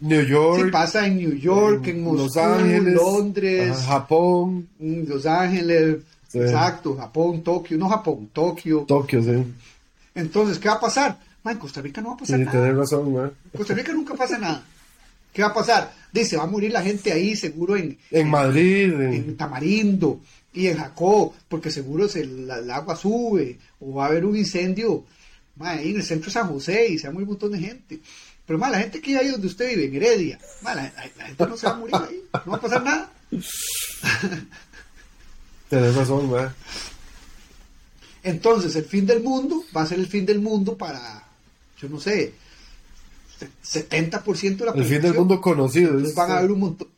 New York. Sí, pasa en New York, en, Moscú, Los Ángeles, Londres, ajá, Japón, mm, Los Ángeles, Sí. exacto, Japón, Tokio, no Japón, Tokio. Tokio, sí. Entonces, ¿qué va a pasar? En Costa Rica no va a Sí, pasar nada. tenés razón, ma. En Costa Rica nunca pasa nada. ¿Qué va a pasar? Dice, va a morir la gente ahí, seguro en, En Madrid, en- en Tamarindo y en Jacó, porque seguro se, la- el agua sube, o va a haber un incendio ma, ahí en el centro de San José y se va a morir un montón de gente. Pero ma, la gente que hay ahí donde usted vive, en Heredia, ma, la, gente no se va a morir ahí, no va a pasar nada. tenés razón, ma. Entonces, el fin del mundo va a ser el fin del mundo para, yo no sé, 70% de la El fin del mundo conocido. Entonces van a haber un montón.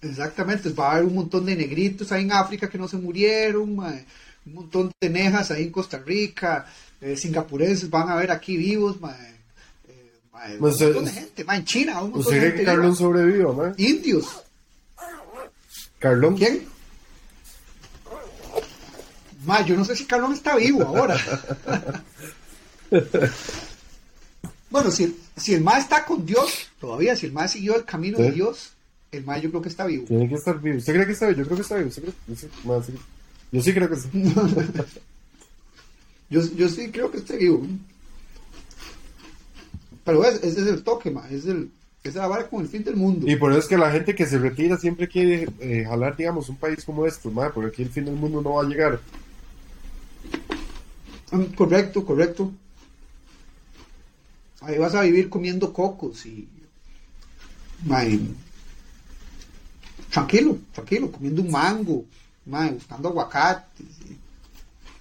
Exactamente, va a haber un montón de negritos ahí en África que no se murieron, mae, un montón de nejas ahí en Costa Rica, eh, singapurenses van a ver aquí vivos, mae, eh, mae, un Pues, eh, montón de gente, mae, en China, un montón ¿Usted de gente que Carlón viva. sobreviva? Indios, Carlón. ¿quién? Mae, yo no sé si Carlón está vivo ahora. bueno, si, si el mae está con Dios, todavía, si el mae siguió el camino de. Dios, el mae yo creo que está vivo. Tiene que estar vivo. ¿Usted cree que está vivo? Yo creo que está vivo. ¿Usted cree? Yo sí, ma, sí. Yo sí creo que sí. Yo, yo sí creo que está vivo. Pero es- ese es el toque, ma. Es, el, es la vara con el fin del mundo. Y por eso es que la gente que se retira siempre quiere eh, jalar, digamos, un país como esto, ma, porque aquí el fin del mundo no va a llegar. Mm, Correcto, correcto. Ahí vas a vivir comiendo cocos y. ma, y- tranquilo, tranquilo, comiendo un mango, ma, buscando aguacates. y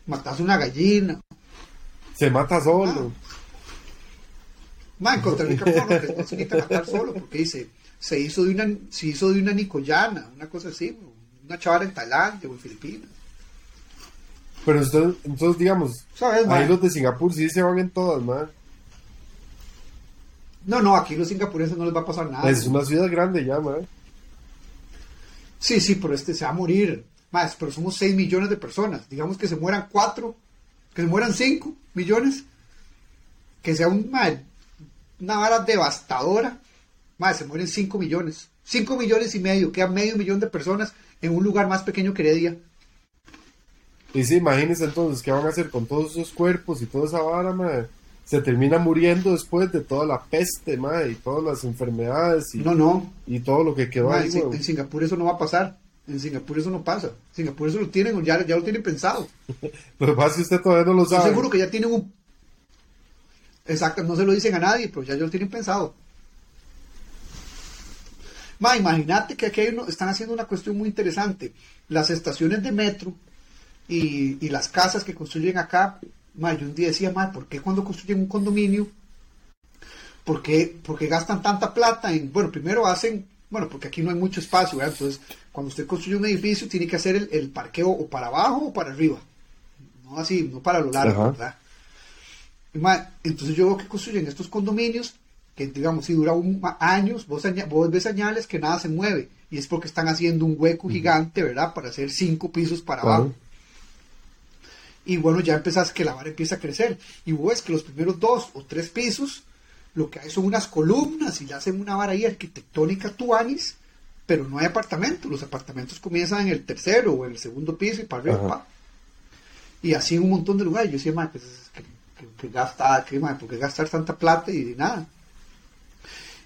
matas una gallina. Se mata solo. Ma, en Costa Rica por lo que no se necesita matar solo, porque dice, se hizo de una, se hizo de una nicoyana, una cosa así, una chavala en Tailandia o en Filipinas. Pero usted, entonces, digamos, ahí los de Singapur sí se van en todas, ma. No, no, aquí los singapurenses no les va a pasar nada. Es una ciudad grande ya, ma. Sí, sí, pero este se va a morir. Más, pero somos 6 millones de personas. Digamos que se mueran 4, que se mueran 5 millones. Que sea un, una vara devastadora. Más, se mueren 5 millones. 5 millones y medio, queda medio millón de personas en un lugar más pequeño que Heredia. Y sí, imagínense entonces qué van a hacer con todos esos cuerpos y toda esa vara, ma. Se termina muriendo después de toda la peste, ma, y todas las enfermedades y, No, no. y todo lo que quedó ahí, en, Singapur eso no va a pasar. En Singapur eso no pasa. En Singapur eso lo tienen, ya, ya lo tienen pensado. Lo que pasa es que usted todavía no lo Estoy sabe. seguro que ya tienen un. Exacto, no se lo dicen a nadie, pero ya lo tienen pensado. Ma, imagínate que aquí hay uno- están haciendo una cuestión muy interesante. Las estaciones de metro y, y las casas que construyen acá, yo un día decía, ma, ¿por qué cuando construyen un condominio? ¿Por qué, por qué gastan tanta plata en, bueno, primero hacen, bueno, porque aquí no hay mucho espacio, ¿verdad? Entonces, cuando usted construye un edificio, tiene que hacer el, el parqueo o para abajo o para arriba. No así, no para lo largo, Ajá. ¿verdad? Y, ma, entonces yo veo que construyen estos condominios que digamos si dura un, años, vos, vos ves señales que nada se mueve y es porque están haciendo un hueco gigante, ¿verdad? Para hacer cinco pisos para abajo. Y bueno, ya empezás que la vara empieza a crecer y vos ves que los primeros dos o tres pisos lo que hay son unas columnas y le hacen una vara ahí arquitectónica tuanis, pero no hay apartamentos. Los apartamentos comienzan en el tercero o en el segundo piso y para arriba. Pa. Y así en un montón de lugares. Yo decía, "Ma, pues, es que, que- que gasta, que, ma, ¿por qué gastar tanta plata y nada?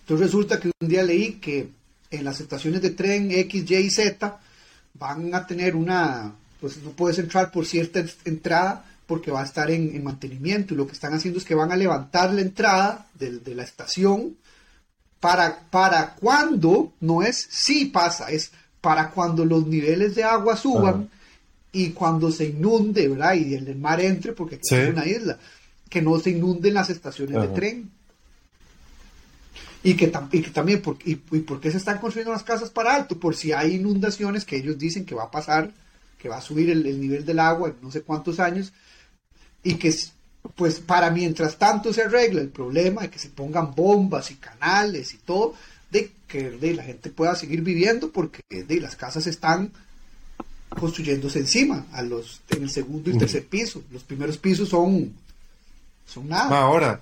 Entonces resulta que un día leí que en las estaciones de tren X, Y y Z van a tener una, pues no puedes entrar por cierta en- entrada porque va a estar en, en mantenimiento y lo que están haciendo es que van a levantar la entrada de, de la estación para, para cuando, no es si pasa, es para cuando los niveles de agua suban Ajá. y cuando se inunde, ¿verdad? Y el mar entre, porque aquí Sí. es una isla, que no se inunden las estaciones de tren. Y que, tam- y que también, por, y, y por qué se están construyendo las casas para alto? Por si hay inundaciones que ellos dicen que va a pasar, que va a subir el, el nivel del agua en no sé cuántos años, y que, pues, para mientras tanto se arregla el problema de que se pongan bombas y canales y todo, de que de, la gente pueda seguir viviendo, porque de, las casas están construyéndose encima, a los, en el segundo y tercer piso. Los primeros pisos son, son nada. Ma, ahora,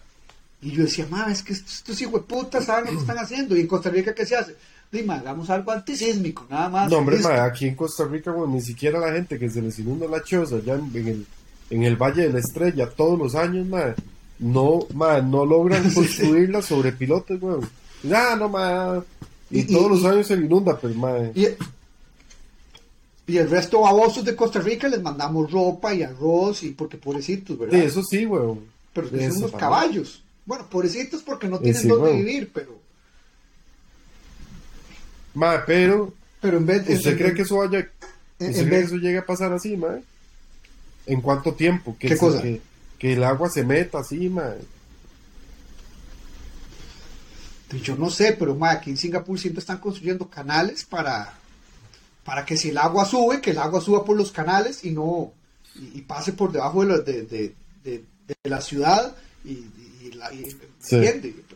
Y yo decía, ma, es que estos, estos hijos de puta saben lo que están haciendo. Y en Costa Rica, ¿qué se hace? Dime, hagamos algo antisísmico, nada más. no, hombre, ma, aquí en Costa Rica, bueno, ni siquiera la gente que se les inunda la choza allá en, en el, en el Valle de la Estrella todos los años, ma, no, ma, no logran construirla sobre pilotes, weón. Ah, no, ma. Y, Y- y- todos los años se le inunda, pues, ma. Y, y el resto babosos de Costa Rica les mandamos ropa y arroz, y porque pobrecitos, ¿verdad? Sí, eso sí, weón. pero que son unos caballos. Bueno, pobrecitos porque no tienen sí, dónde vivir, pero, Ma, pero, pero en vez de. ¿usted en- cree que eso vaya, en- usted en cree que vez- eso llegue a pasar así, ma? ¿En cuánto tiempo? Que ¿Qué se- cosa? Que, que el agua se meta así, ma. Pues yo no sé, pero ma, aquí en Singapur siempre están construyendo canales para, para que si el agua sube, que el agua suba por los canales y no y, y pase por debajo de, la- de, de- de- de la ciudad y, y la- y-.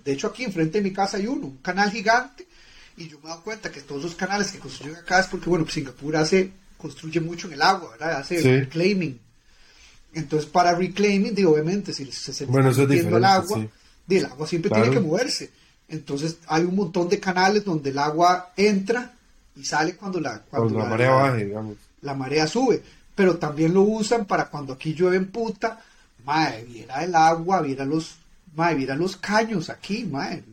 De hecho aquí enfrente de mi casa hay uno, un canal gigante y yo me he dado cuenta que todos los canales que construyen acá es porque bueno, pues Singapur hace construye mucho en el agua, ¿verdad? Hace Sí. reclaiming. Entonces para reclaiming, digo, obviamente si se, se le Bueno, está metiendo el agua, sí. el agua siempre Claro. tiene que moverse. Entonces hay un montón de canales donde el agua entra y sale cuando la, cuando Cuando la marea baje, digamos. la marea sube. Pero también lo usan para cuando aquí llueve en puta, mae, viera el agua, viera los, mae, viera los caños aquí, mae.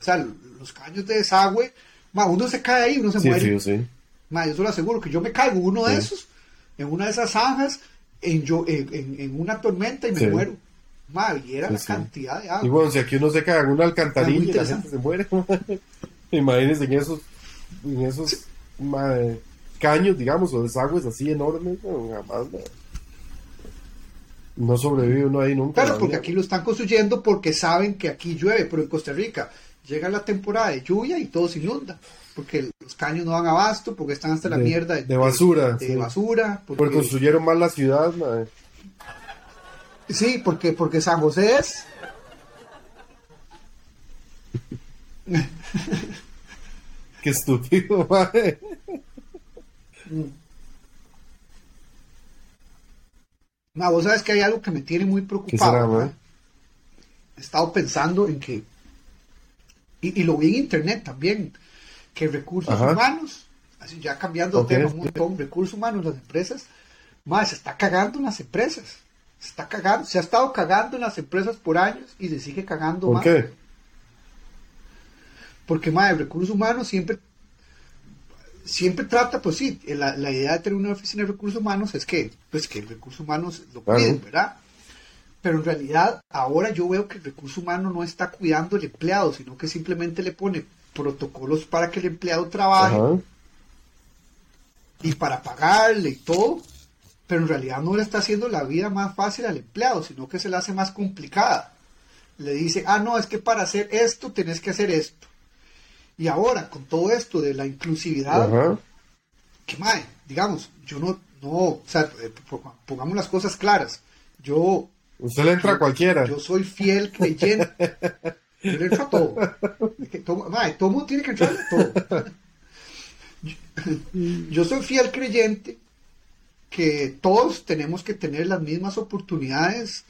O sea, los caños de desagüe, mae, uno se cae ahí, uno se Sí, muere. fijo, sí. Mae, yo se lo aseguro que yo me caigo uno de Sí. esos, en una de esas zanjas, en, yo, en, en- en una tormenta y me Sí. muero. Mae, viera Sí, la sí. cantidad de agua. Y bueno, si aquí uno se cae en una alcantarilla y la gente se muere, imagínense en esos, en esos ma, caños, digamos, o desagües así enormes, no, jamás, ma. No sobrevive uno ahí nunca. Claro, la porque aquí lo están construyendo porque saben que aquí llueve, pero en Costa Rica llega la temporada de lluvia y todo se inunda. Porque los caños no dan abasto, porque están hasta la De- mierda de basura, De, sí. basura. Porque, Porque construyeron mal la ciudad, ma. sí, porque, porque San José es. Qué estúpido, ma. Vos sabes que hay algo que me tiene muy ¿Qué preocupado. será, ¿no? ma? He estado pensando en que, y, y lo vi en internet también, que recursos Ajá. humanos, así ya cambiando Ok. de tema un montón, recursos humanos, las empresas, más se está cagando en las empresas. Se está cagando, se ha estado cagando en las empresas por años y se sigue cagando ¿Por más. qué? Porque el recursos humanos siempre siempre trata, pues sí, la, la idea de tener una oficina de recursos humanos es que, pues que el recurso humano lo Claro. cuiden, ¿verdad? Pero en realidad ahora yo veo que el recurso humano no está cuidando al empleado, sino que simplemente le pone protocolos para que el empleado trabaje Ajá. y para pagarle y todo, pero en realidad no le está haciendo la vida más fácil al empleado, sino que se la hace más complicada. Le dice, ah, no, es que para hacer esto tenés que hacer esto. Y ahora, con todo esto de la inclusividad, que mae, digamos, yo no, no, o sea, eh, po- pongamos las cosas claras. Yo, Usted le entra a cualquiera. yo soy fiel creyente. Yo le entro a todo. Todo, mae, todo mundo tiene que entrar a todo. Yo, yo soy fiel creyente que todos tenemos que tener las mismas oportunidades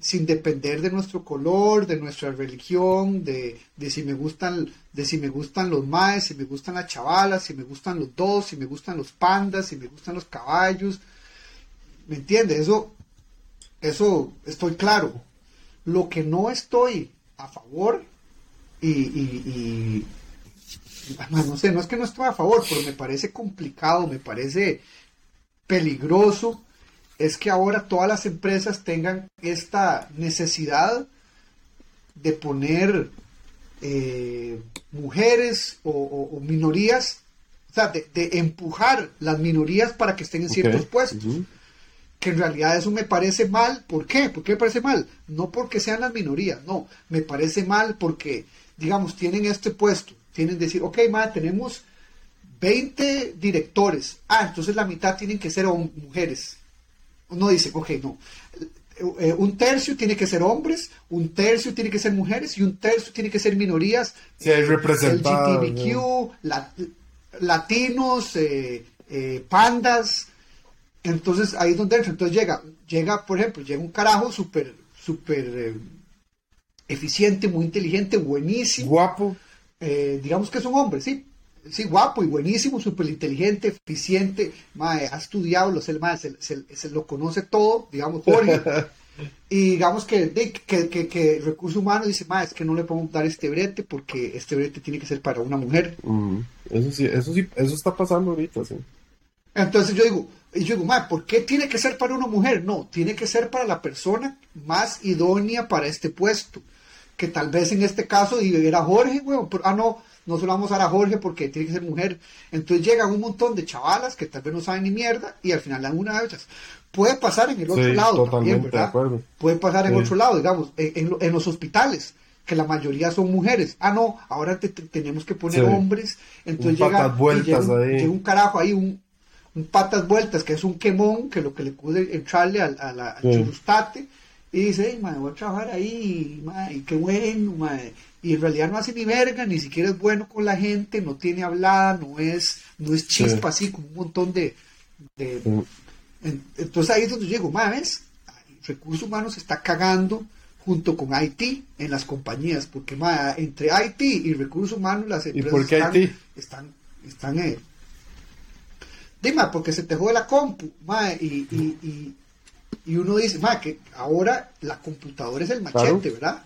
Sin depender de nuestro color, de nuestra religión, de, si me gustan, de si me gustan los maes, si me gustan las chavalas, si me gustan los dos, si me gustan los pandas, si me gustan los caballos. ¿Me entiende? Eso, eso estoy claro. Lo que no estoy a favor y, y- y- ah, no sé, no es que no estoy a favor, pero me parece complicado, me parece peligroso es que ahora todas las empresas tengan esta necesidad de poner eh, mujeres o, o- o minorías, o sea, de, de empujar las minorías para que estén en ciertos puestos. Que en realidad eso me parece mal. ¿Por qué? ¿Por qué me parece mal? No porque sean las minorías, no. Me parece mal porque, digamos, tienen este puesto. Tienen decir, ok, ma, tenemos 20 directores. Ah, entonces la mitad tienen que ser mujeres. Uno dice, ok, no. Eh, un tercio tiene que ser hombres, un tercio tiene que ser mujeres y un tercio tiene que ser minorías. Sí, hay representados, LGBTQ, la- latinos, eh, eh, pandas. Entonces ahí es donde entra. Entonces llega, llega, por ejemplo, llega un carajo súper, súper eh, eficiente, muy inteligente, buenísimo. Guapo. Eh, digamos que es un hombre, sí. Sí, guapo y buenísimo, súper inteligente, eficiente, mae, ha estudiado, lo, sé, mae, se, se- se lo conoce todo, digamos, Jorge. y digamos que, de- que, que, que recurso humano dice, mae, es que no le podemos dar este brete porque este brete tiene que ser para una mujer. Eso sí, eso sí, eso está pasando ahorita, sí. Entonces yo digo, y yo digo, "Ma, ¿por qué tiene que ser para una mujer? No, tiene que ser para la persona más idónea para este puesto. Que tal vez en este caso era Jorge, weón, pero- ah, no, no se lo vamos a dar a Jorge porque tiene que ser mujer. Entonces llegan un montón de chavalas que tal vez no saben ni mierda y al final dan una de ellas. Puede pasar en el otro Sí, lado también, ¿verdad? Puede pasar en Sí. otro lado, digamos, en, en en los hospitales, que la mayoría son mujeres. Ah, no, ahora te- te- tenemos que poner Sí. hombres. Entonces Un llega, patas y vueltas llega un- ahí. llega un carajo ahí, un, un patas vueltas, que es un quemón, que lo que le puede entrarle al, a la- churustate, y dice, "Ey, mae, voy a trabajar ahí, y qué bueno, mae". Y en realidad no hace ni verga, ni siquiera es bueno con la gente, no tiene hablada, no es, no es chispa así, como un montón de... de- Sí. en- entonces ahí es donde yo digo, "Ma, ¿ves? Recursos humanos se está cagando junto con IT en las compañías, porque ma, entre IT y recursos humanos las empresas por qué están, IT? están, están eh, Dime, porque se te jode la compu, ma, y, y, y, y uno dice, ma, que ahora la computadora es el machete, Claro. ¿verdad?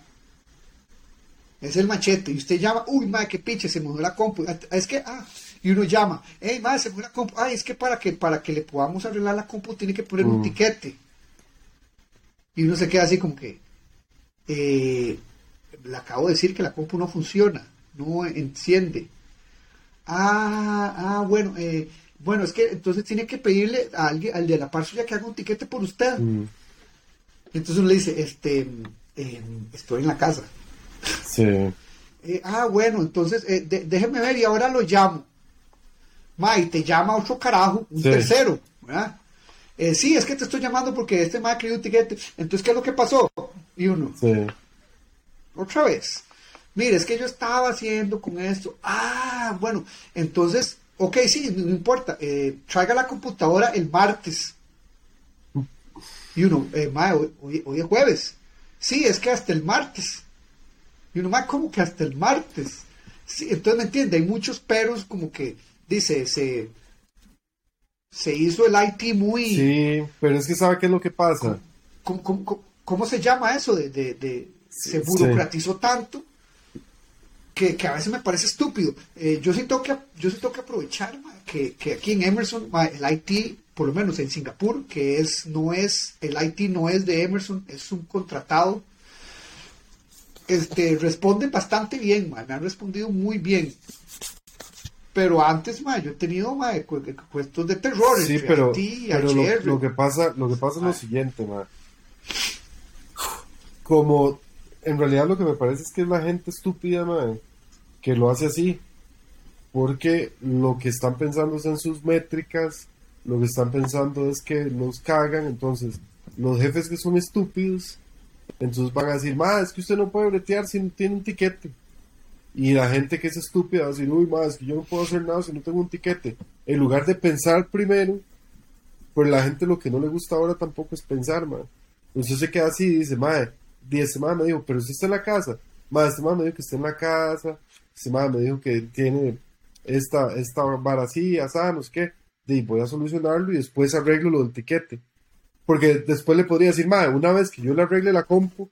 Es el machete. Y usted llama, uy, madre, qué pinche, se mudó la compu. Es que, ah, y uno llama, hey, madre, se mudó la compu. Ay, es que para que, para que le podamos arreglar la compu tiene que poner un Mm. tiquete. Y uno se queda así como que, eh, le acabo de decir que la compu no funciona, no enciende. Ah, ah, bueno, eh, bueno, es que entonces tiene que pedirle a alguien, al de la par suya que haga un tiquete por usted. Mm, Entonces uno le dice, este, eh, estoy en la casa. Sí. Eh, ah, bueno, entonces eh, de- déjeme ver y ahora lo llamo. Ma, y te llama otro carajo, un Sí. tercero, ¿verdad? Eh, sí, es que te estoy llamando porque este ma querido un tiquete. Entonces, ¿qué es lo que pasó? Y uno, Sí. otra vez. Mire, es que yo estaba haciendo con esto. Ah, bueno, entonces, ok, sí, no, importa. eh, traiga la computadora el martes. Y uno, ma, hoy, hoy- hoy es jueves. Sí, es que hasta el martes. Y uno, ma, ¿cómo que hasta el martes? Sí, entonces, ¿me entiende? Hay muchos peros como que, dice, se, se hizo el IT muy... Sí, pero es que ¿sabe qué es lo que pasa? ¿Cómo, cómo- cómo- cómo se llama eso? De, de- de- se Sí. burocratizó tanto que, que a veces me parece estúpido. Eh, yo sí tengo que, yo sí tengo que aprovechar ma, que, que aquí en Emerson ma, el IT por lo menos en Singapur, que es, no es, el IT no es de Emerson, es un contratado, este, responden bastante bien, me han respondido muy bien. Pero antes, ma, yo he tenido ma, cuentos de terror sí, pero, lo, que pasa, lo que pasa es lo siguiente, ma. Como en realidad lo que me parece es que es la gente estúpida, ma, que lo hace así. Porque lo que están pensando es en sus métricas, lo que están pensando es que los cagan, entonces los jefes que son estúpidos, entonces van a decir, ma, es que usted no puede bretear si no tiene un tiquete. Y la gente que es estúpida va a decir, uy, más, es que yo no puedo hacer nada si no tengo un tiquete. En lugar de pensar primero, pues la gente lo que no le gusta ahora tampoco es pensar, man. Entonces se queda así y dice, madre, este madre me dijo, pero usted está en la casa. Madre, este madre me dijo que está en la casa. Este madre me dijo que tiene esta, esta vara así, no qué. Y voy a solucionarlo y después arreglo lo del tiquete. Porque después le podría decir, madre, una vez que yo le arregle la compu,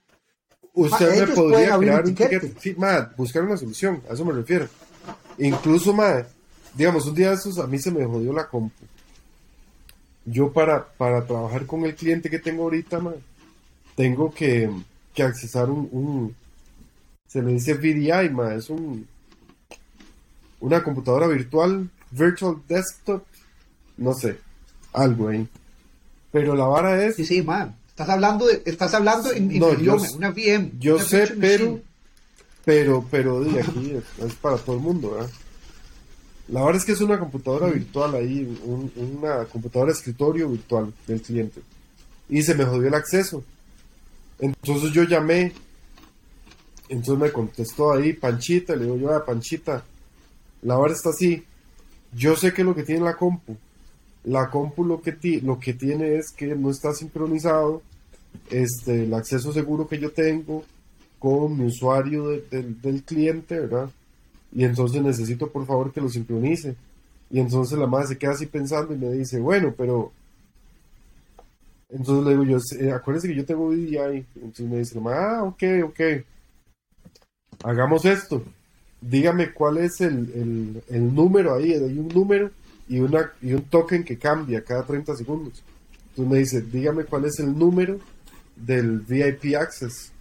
usted me podría crear un ticket. Sí, buscar una solución, a eso me refiero. Incluso, ma, digamos, un día de esos a mí se me jodió la compu. Yo para, para trabajar con el cliente que tengo ahorita, ma, tengo que, que accesar un, se le dice VDI, ma, es un, una computadora virtual, virtual desktop, no sé, algo ahí. Pero la vara es... Sí, sí, man. Estás hablando de, estás hablando en, idioma, una VM. Yo sé, pero, pero, pero, de aquí es, para todo el mundo, ¿verdad? La verdad es que es una computadora virtual ahí, una computadora de escritorio virtual del cliente. Y se me jodió el acceso. Entonces yo llamé, entonces me contestó ahí Panchita, le digo yo a Panchita, la verdad está así, yo sé que lo que tiene la compu, la compu lo que, lo que tiene es que no está sincronizado este, el acceso seguro que yo tengo con mi usuario del cliente, ¿verdad? Y entonces necesito por favor que lo sincronice. Y entonces la madre se queda así pensando y me dice, bueno, pero... Entonces le digo yo, eh, acuérdense que yo tengo VDI. Entonces me dice, ah, ok, ok. Hagamos esto. Dígame cuál es el, el número ahí. Hay un número y, una, y un token que cambia cada 30 segundos. Entonces me dice, dígame cuál es el número del VIP Access.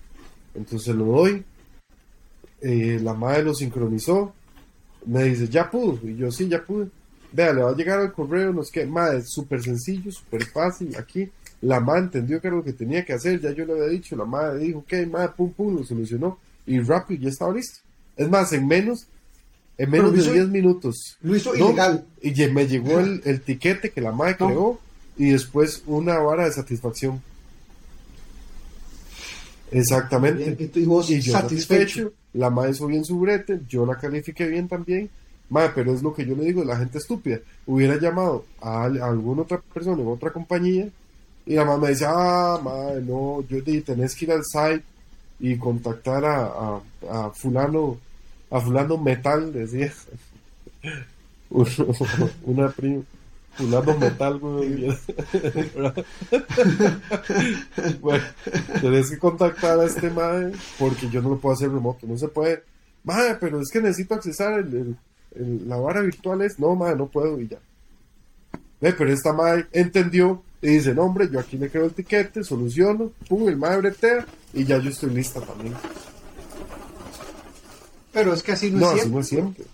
Entonces lo doy. Eh, la madre lo sincronizó. Me dice, ya pudo. Y yo, sí, ya pude. Vea, le va a llegar al correo, no es que, madre, súper sencillo, súper fácil. Aquí, la madre entendió que era lo que tenía que hacer. Ya yo le había dicho, la madre dijo, ok, madre, pum, pum, lo solucionó. Y rápido, ya estaba listo. Es más, en menos en menos de 10 minutos. Lo hizo ilegal. Y me llegó el, el tiquete que la madre creó y después una vara de satisfacción. Exactamente. Y, vos satisfecho. La madre hizo bien su brete, yo la califiqué bien también. Madre, pero es lo que yo le digo, la gente estúpida. Hubiera llamado a, alguna otra persona en otra compañía y la madre me dice, ah, madre, no, yo dije, tenés que ir al site y contactar a, a fulano a fulano metal, decía. Una prima. Fulano metal, güey. bueno, tenés que contactar a este madre porque yo no lo puedo hacer remoto. No se puede. Madre, pero es que necesito accesar el, la vara virtual. Es, no, madre, no puedo y ya. pero esta madre entendió y dice, no, hombre, yo aquí le creo el tiquete, soluciono, pum, el madre bretea y ya yo estoy lista también. Pero es que así no, es siempre. siempre.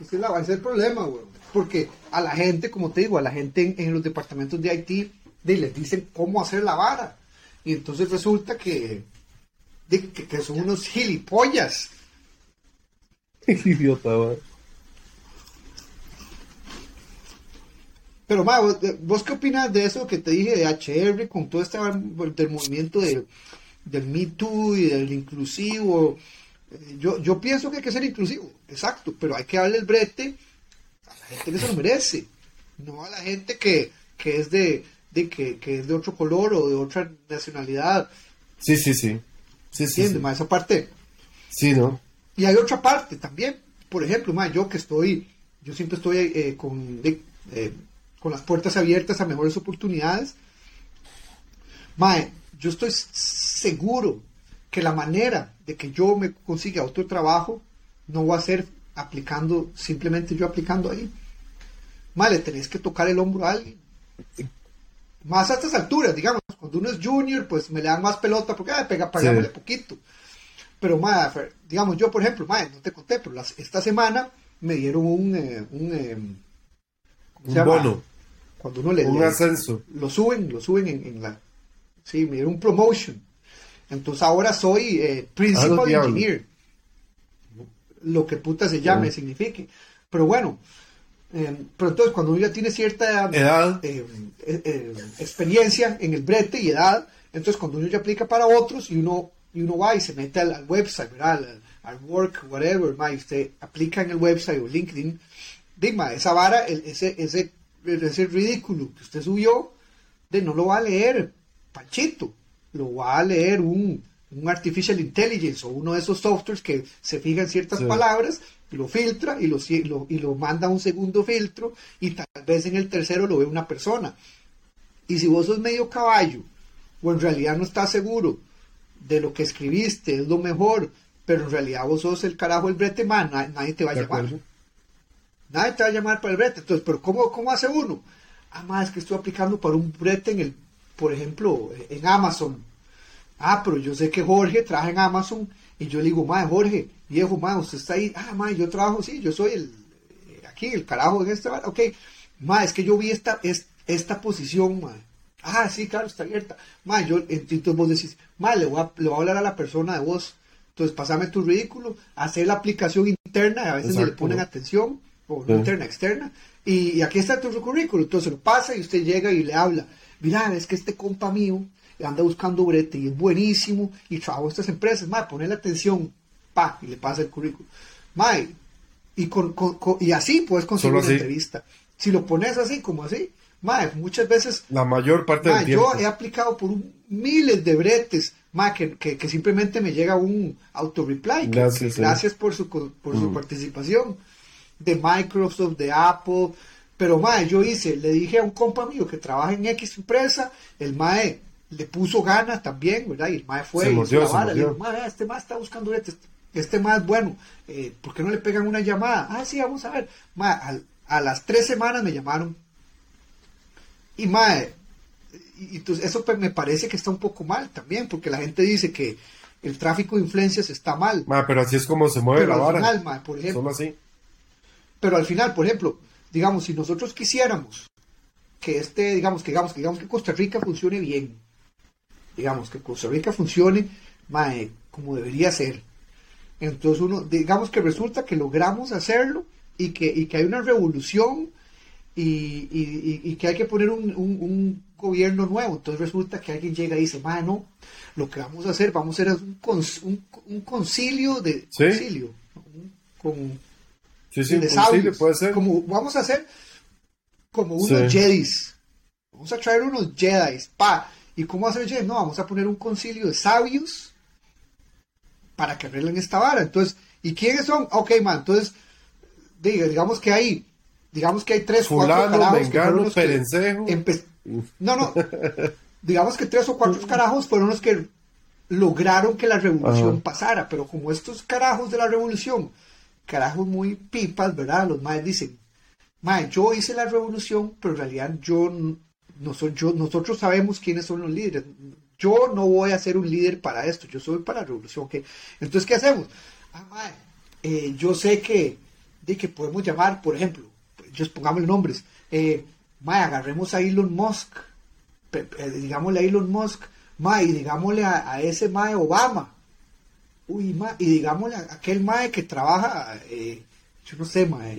Es que ese es el problema, güey. Porque a la gente, como te digo, a la gente en, los departamentos de IT de, les dicen cómo hacer la vara. Y entonces resulta que, que, son unos gilipollas. Idiota, güey. Pero, ma, ¿vos qué opinas de eso que te dije de HR con todo este del movimiento del, del Me Too y del inclusivo? Yo, yo pienso que hay que ser inclusivo, exacto, pero hay que darle el brete a la gente que se lo merece, no a la gente que, es de, que, es de otro color o de otra nacionalidad. Sí, sí, sí. sí, sí, Más esa parte. Sí, ¿no? Y hay otra parte también. Por ejemplo, más yo que estoy, yo siempre estoy eh, con, eh, con las puertas abiertas a mejores oportunidades. Mae, yo estoy seguro que la manera de que yo me consiga otro trabajo no va a ser aplicando, simplemente yo aplicando ahí. Vale, tenés que tocar el hombro a alguien. Más a estas alturas, digamos, cuando uno es junior, pues me le dan más pelota porque ah, pega, pagámosle poquito. Pero, ma, digamos, yo, por ejemplo, ma, no te conté, pero esta semana me dieron un, eh, un, eh, un bono. Cuando uno le un ascenso. Lo suben, lo suben en, la. Sí, me dieron un promotion. Entonces ahora soy eh, principal ah, engineer. Lo que puta se llame, oh. signifique. Pero bueno, eh, pero entonces cuando uno ya tiene cierta edad, eh, experiencia en el brete y edad, entonces cuando uno ya aplica para otros y uno, y uno va y se mete al, website, Al, al, work, whatever, ma, y usted aplica en el website o LinkedIn, dime, esa vara, ese, ese, ese ridículo que usted subió, de no lo va a leer, Panchito lo va a leer un, artificial intelligence o uno de esos softwares que se fija en ciertas palabras, lo filtra y lo, y lo manda a un segundo filtro y tal vez en el tercero lo ve una persona. Y si vos sos medio caballo o en realidad no estás seguro de lo que escribiste es lo mejor, pero en realidad vos sos el carajo del brete, man, nadie te va a llamar. Nadie te va a llamar para el brete. Entonces, pero ¿cómo, cómo hace uno? Ah, más es que estoy aplicando para un brete en el por ejemplo, en Amazon. Ah, pero yo sé que Jorge trabaja en Amazon y yo le digo, madre, Jorge, viejo, madre, usted está ahí. Ah, madre, yo trabajo, sí, yo soy el, eh, aquí, el carajo en este Ok, madre, es que yo vi esta, esta posición, madre. Ah, sí, claro, está abierta. Madre, yo, entonces vos decís, madre, le voy, a, le voy a hablar a la persona de vos. Entonces, pasame tu ridículo, hacer la aplicación interna, a veces no le ponen atención, o no interna, externa, y, aquí está tu currículo. Entonces lo pasa y usted llega y le habla mira, es que este compa mío anda buscando brete y es buenísimo y trabajo en estas empresas, ma, ponle atención, pa, y le pasa el currículum. Ma, y, con, y así puedes conseguir una entrevista. Si lo pones así, como así, ma, muchas veces... La mayor parte del tiempo. Yo he aplicado por miles de bretes, ma, que, que, simplemente me llega un auto-reply. Gracias, gracias por su, por su mm. participación. De Microsoft, de Apple, pero, mae, yo hice, le dije a un compa mío que trabaja en X empresa, el mae le puso ganas también, ¿verdad? Y el mae fue se mordió, y le dijo, mae, este mae está buscando este, este mae es bueno, eh, ¿por qué no le pegan una llamada? Ah, sí, vamos a ver. Mae, a, las tres semanas me llamaron. Y mae, y, entonces eso me parece que está un poco mal también, porque la gente dice que el tráfico de influencias está mal. Mae, pero así es como se mueve la vara. Final, mae, por ejemplo. así. Pero al final, por ejemplo, digamos, si nosotros quisiéramos que este, digamos, que digamos, que digamos que Costa Rica funcione bien, digamos, que Costa Rica funcione como debería ser. Entonces uno, digamos que resulta que logramos hacerlo y que, que hay una revolución y, que hay que poner un, gobierno nuevo. Entonces resulta que alguien llega y dice, no, lo que vamos a hacer, vamos a hacer un, un, concilio de... Concilio, con Sí, sí, puede ser. Como, vamos a hacer como unos Jedis. Vamos a traer unos Jedis. Pa. ¿Y cómo hacer Jedi? No, vamos a poner un concilio de sabios para que arreglen esta vara. Entonces, ¿y quiénes son? Ok, man, entonces, digamos que hay, digamos que hay tres, Fulano, cuatro carajos No, no. digamos que tres o cuatro carajos fueron los que lograron que la revolución pasara, pero como estos carajos de la revolución carajos muy pipas, ¿verdad? Los más dicen, mae, yo hice la revolución, pero en realidad yo no soy yo, nosotros sabemos quiénes son los líderes. Yo no voy a ser un líder para esto, yo soy para la revolución. Entonces, ¿qué hacemos? Ah, mae, eh, yo sé que, de que podemos llamar, por ejemplo, yo pongamos nombres, eh, mae, agarremos a Elon Musk, digámosle a Elon Musk, mae, y digámosle a, a ese mae Obama, uy, ma, y digámosle a aquel mae que trabaja, eh, yo no sé, mae,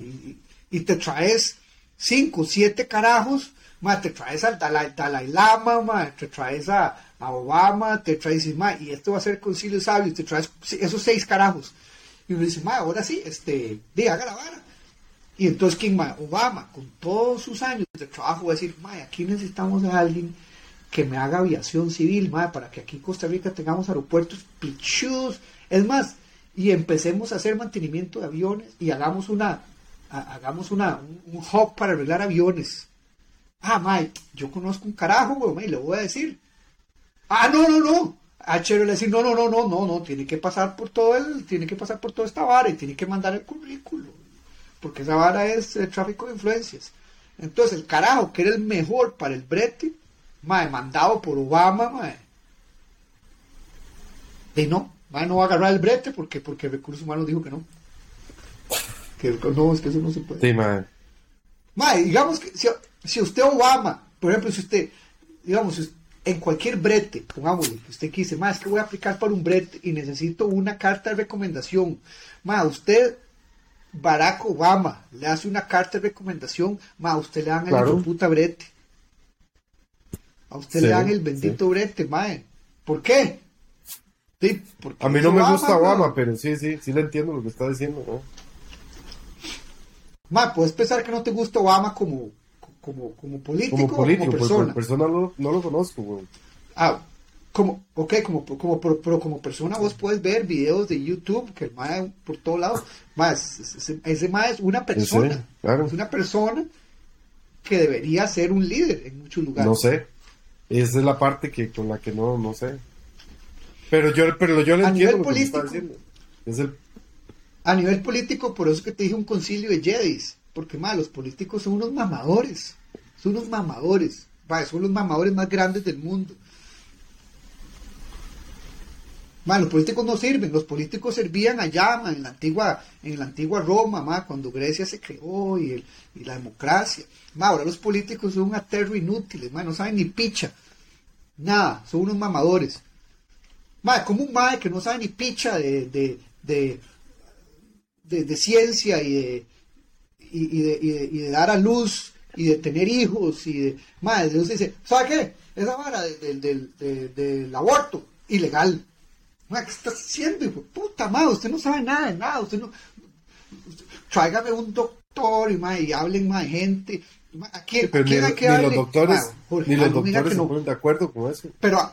y, te traes cinco, siete carajos, mae, te traes al Dalai, Lama, mae, te traes a, Obama, te traes, mae, y esto va a ser concilio sabio, te traes esos seis carajos. Y uno dice, mae, ahora sí, este, di, haga la. Y entonces, ¿quién, mae? Obama, con todos sus años de trabajo, va a decir, mae, aquí necesitamos a alguien que me haga aviación civil, mae, para que aquí en Costa Rica tengamos aeropuertos pichudos, es más, y empecemos a hacer mantenimiento de aviones y hagamos una, hagamos una, un, hub para arreglar aviones. Ah, Mike, yo conozco un carajo, güey, le voy a decir. Ah, no, no, no. A Chero le decir, no, no, no, no, no, no, tiene que pasar por todo el, tiene que pasar por toda esta vara y tiene que mandar el currículo. Porque esa vara es el tráfico de influencias. Entonces el carajo que era el mejor para el brete, mae, mandado por Obama, mae. De no, mae, no va a agarrar el brete porque, porque Recursos Humanos dijo que no. Que no, es que eso no se puede. Sí, mae. Mae, digamos que si, si usted Obama, por ejemplo, si usted, digamos, si en cualquier brete, pongámosle, que usted dice, más es que voy a aplicar para un brete y necesito una carta de recomendación. Ma, usted, Barack Obama, le hace una carta de recomendación, a usted le dan Claro. el puta brete. A usted Sí, le dan el bendito brete, mae. ¿Por qué? Sí, A mí no me gusta. Obama, pero sí, sí, sí le entiendo lo que está diciendo, ¿no? Ma, puedes pensar que no te gusta Obama como, como, como político Como político, como pues persona. por persona no, no lo conozco, güey. Ah, como, ok, como, como, pero, pero como persona vos puedes ver videos de YouTube que el mae por todos lados, más ese, ese mae es una persona, Sí, claro. es una persona que debería ser un líder en muchos lugares. No sé. Esa es la parte que con la que no, no sé. Pero yo, pero yo le A entiendo nivel lo que político. Es el, A nivel político, por eso que te dije un concilio de Jedis, porque mae, los políticos son unos mamadores, son unos mamadores, mae, son los mamadores más grandes del mundo. Ma, los políticos no sirven, los políticos servían allá ma, en la antigua, en la antigua Roma, ma, cuando Grecia se creó y, el- y la democracia. Ma, ahora los políticos son un aterro inútiles, ma, no saben ni picha, nada, son unos mamadores. Ma, como un mae que no sabe ni picha de, de, de, de- de ciencia y de, y, y de, y de- y de dar a luz y de tener hijos y de madre Dios dice ¿sabe qué? esa vara de- de- del- de- del aborto ilegal Ma, ¿qué está haciendo? hijo puta madre usted no sabe nada de nada usted no tráigame un doctor y, ma, y hablen más gente Ma, ¿a quién, sí, pero a quién ni, hay que ni darle? los doctores, Jorge, ni los doctores se no. ponen de acuerdo con eso. Pero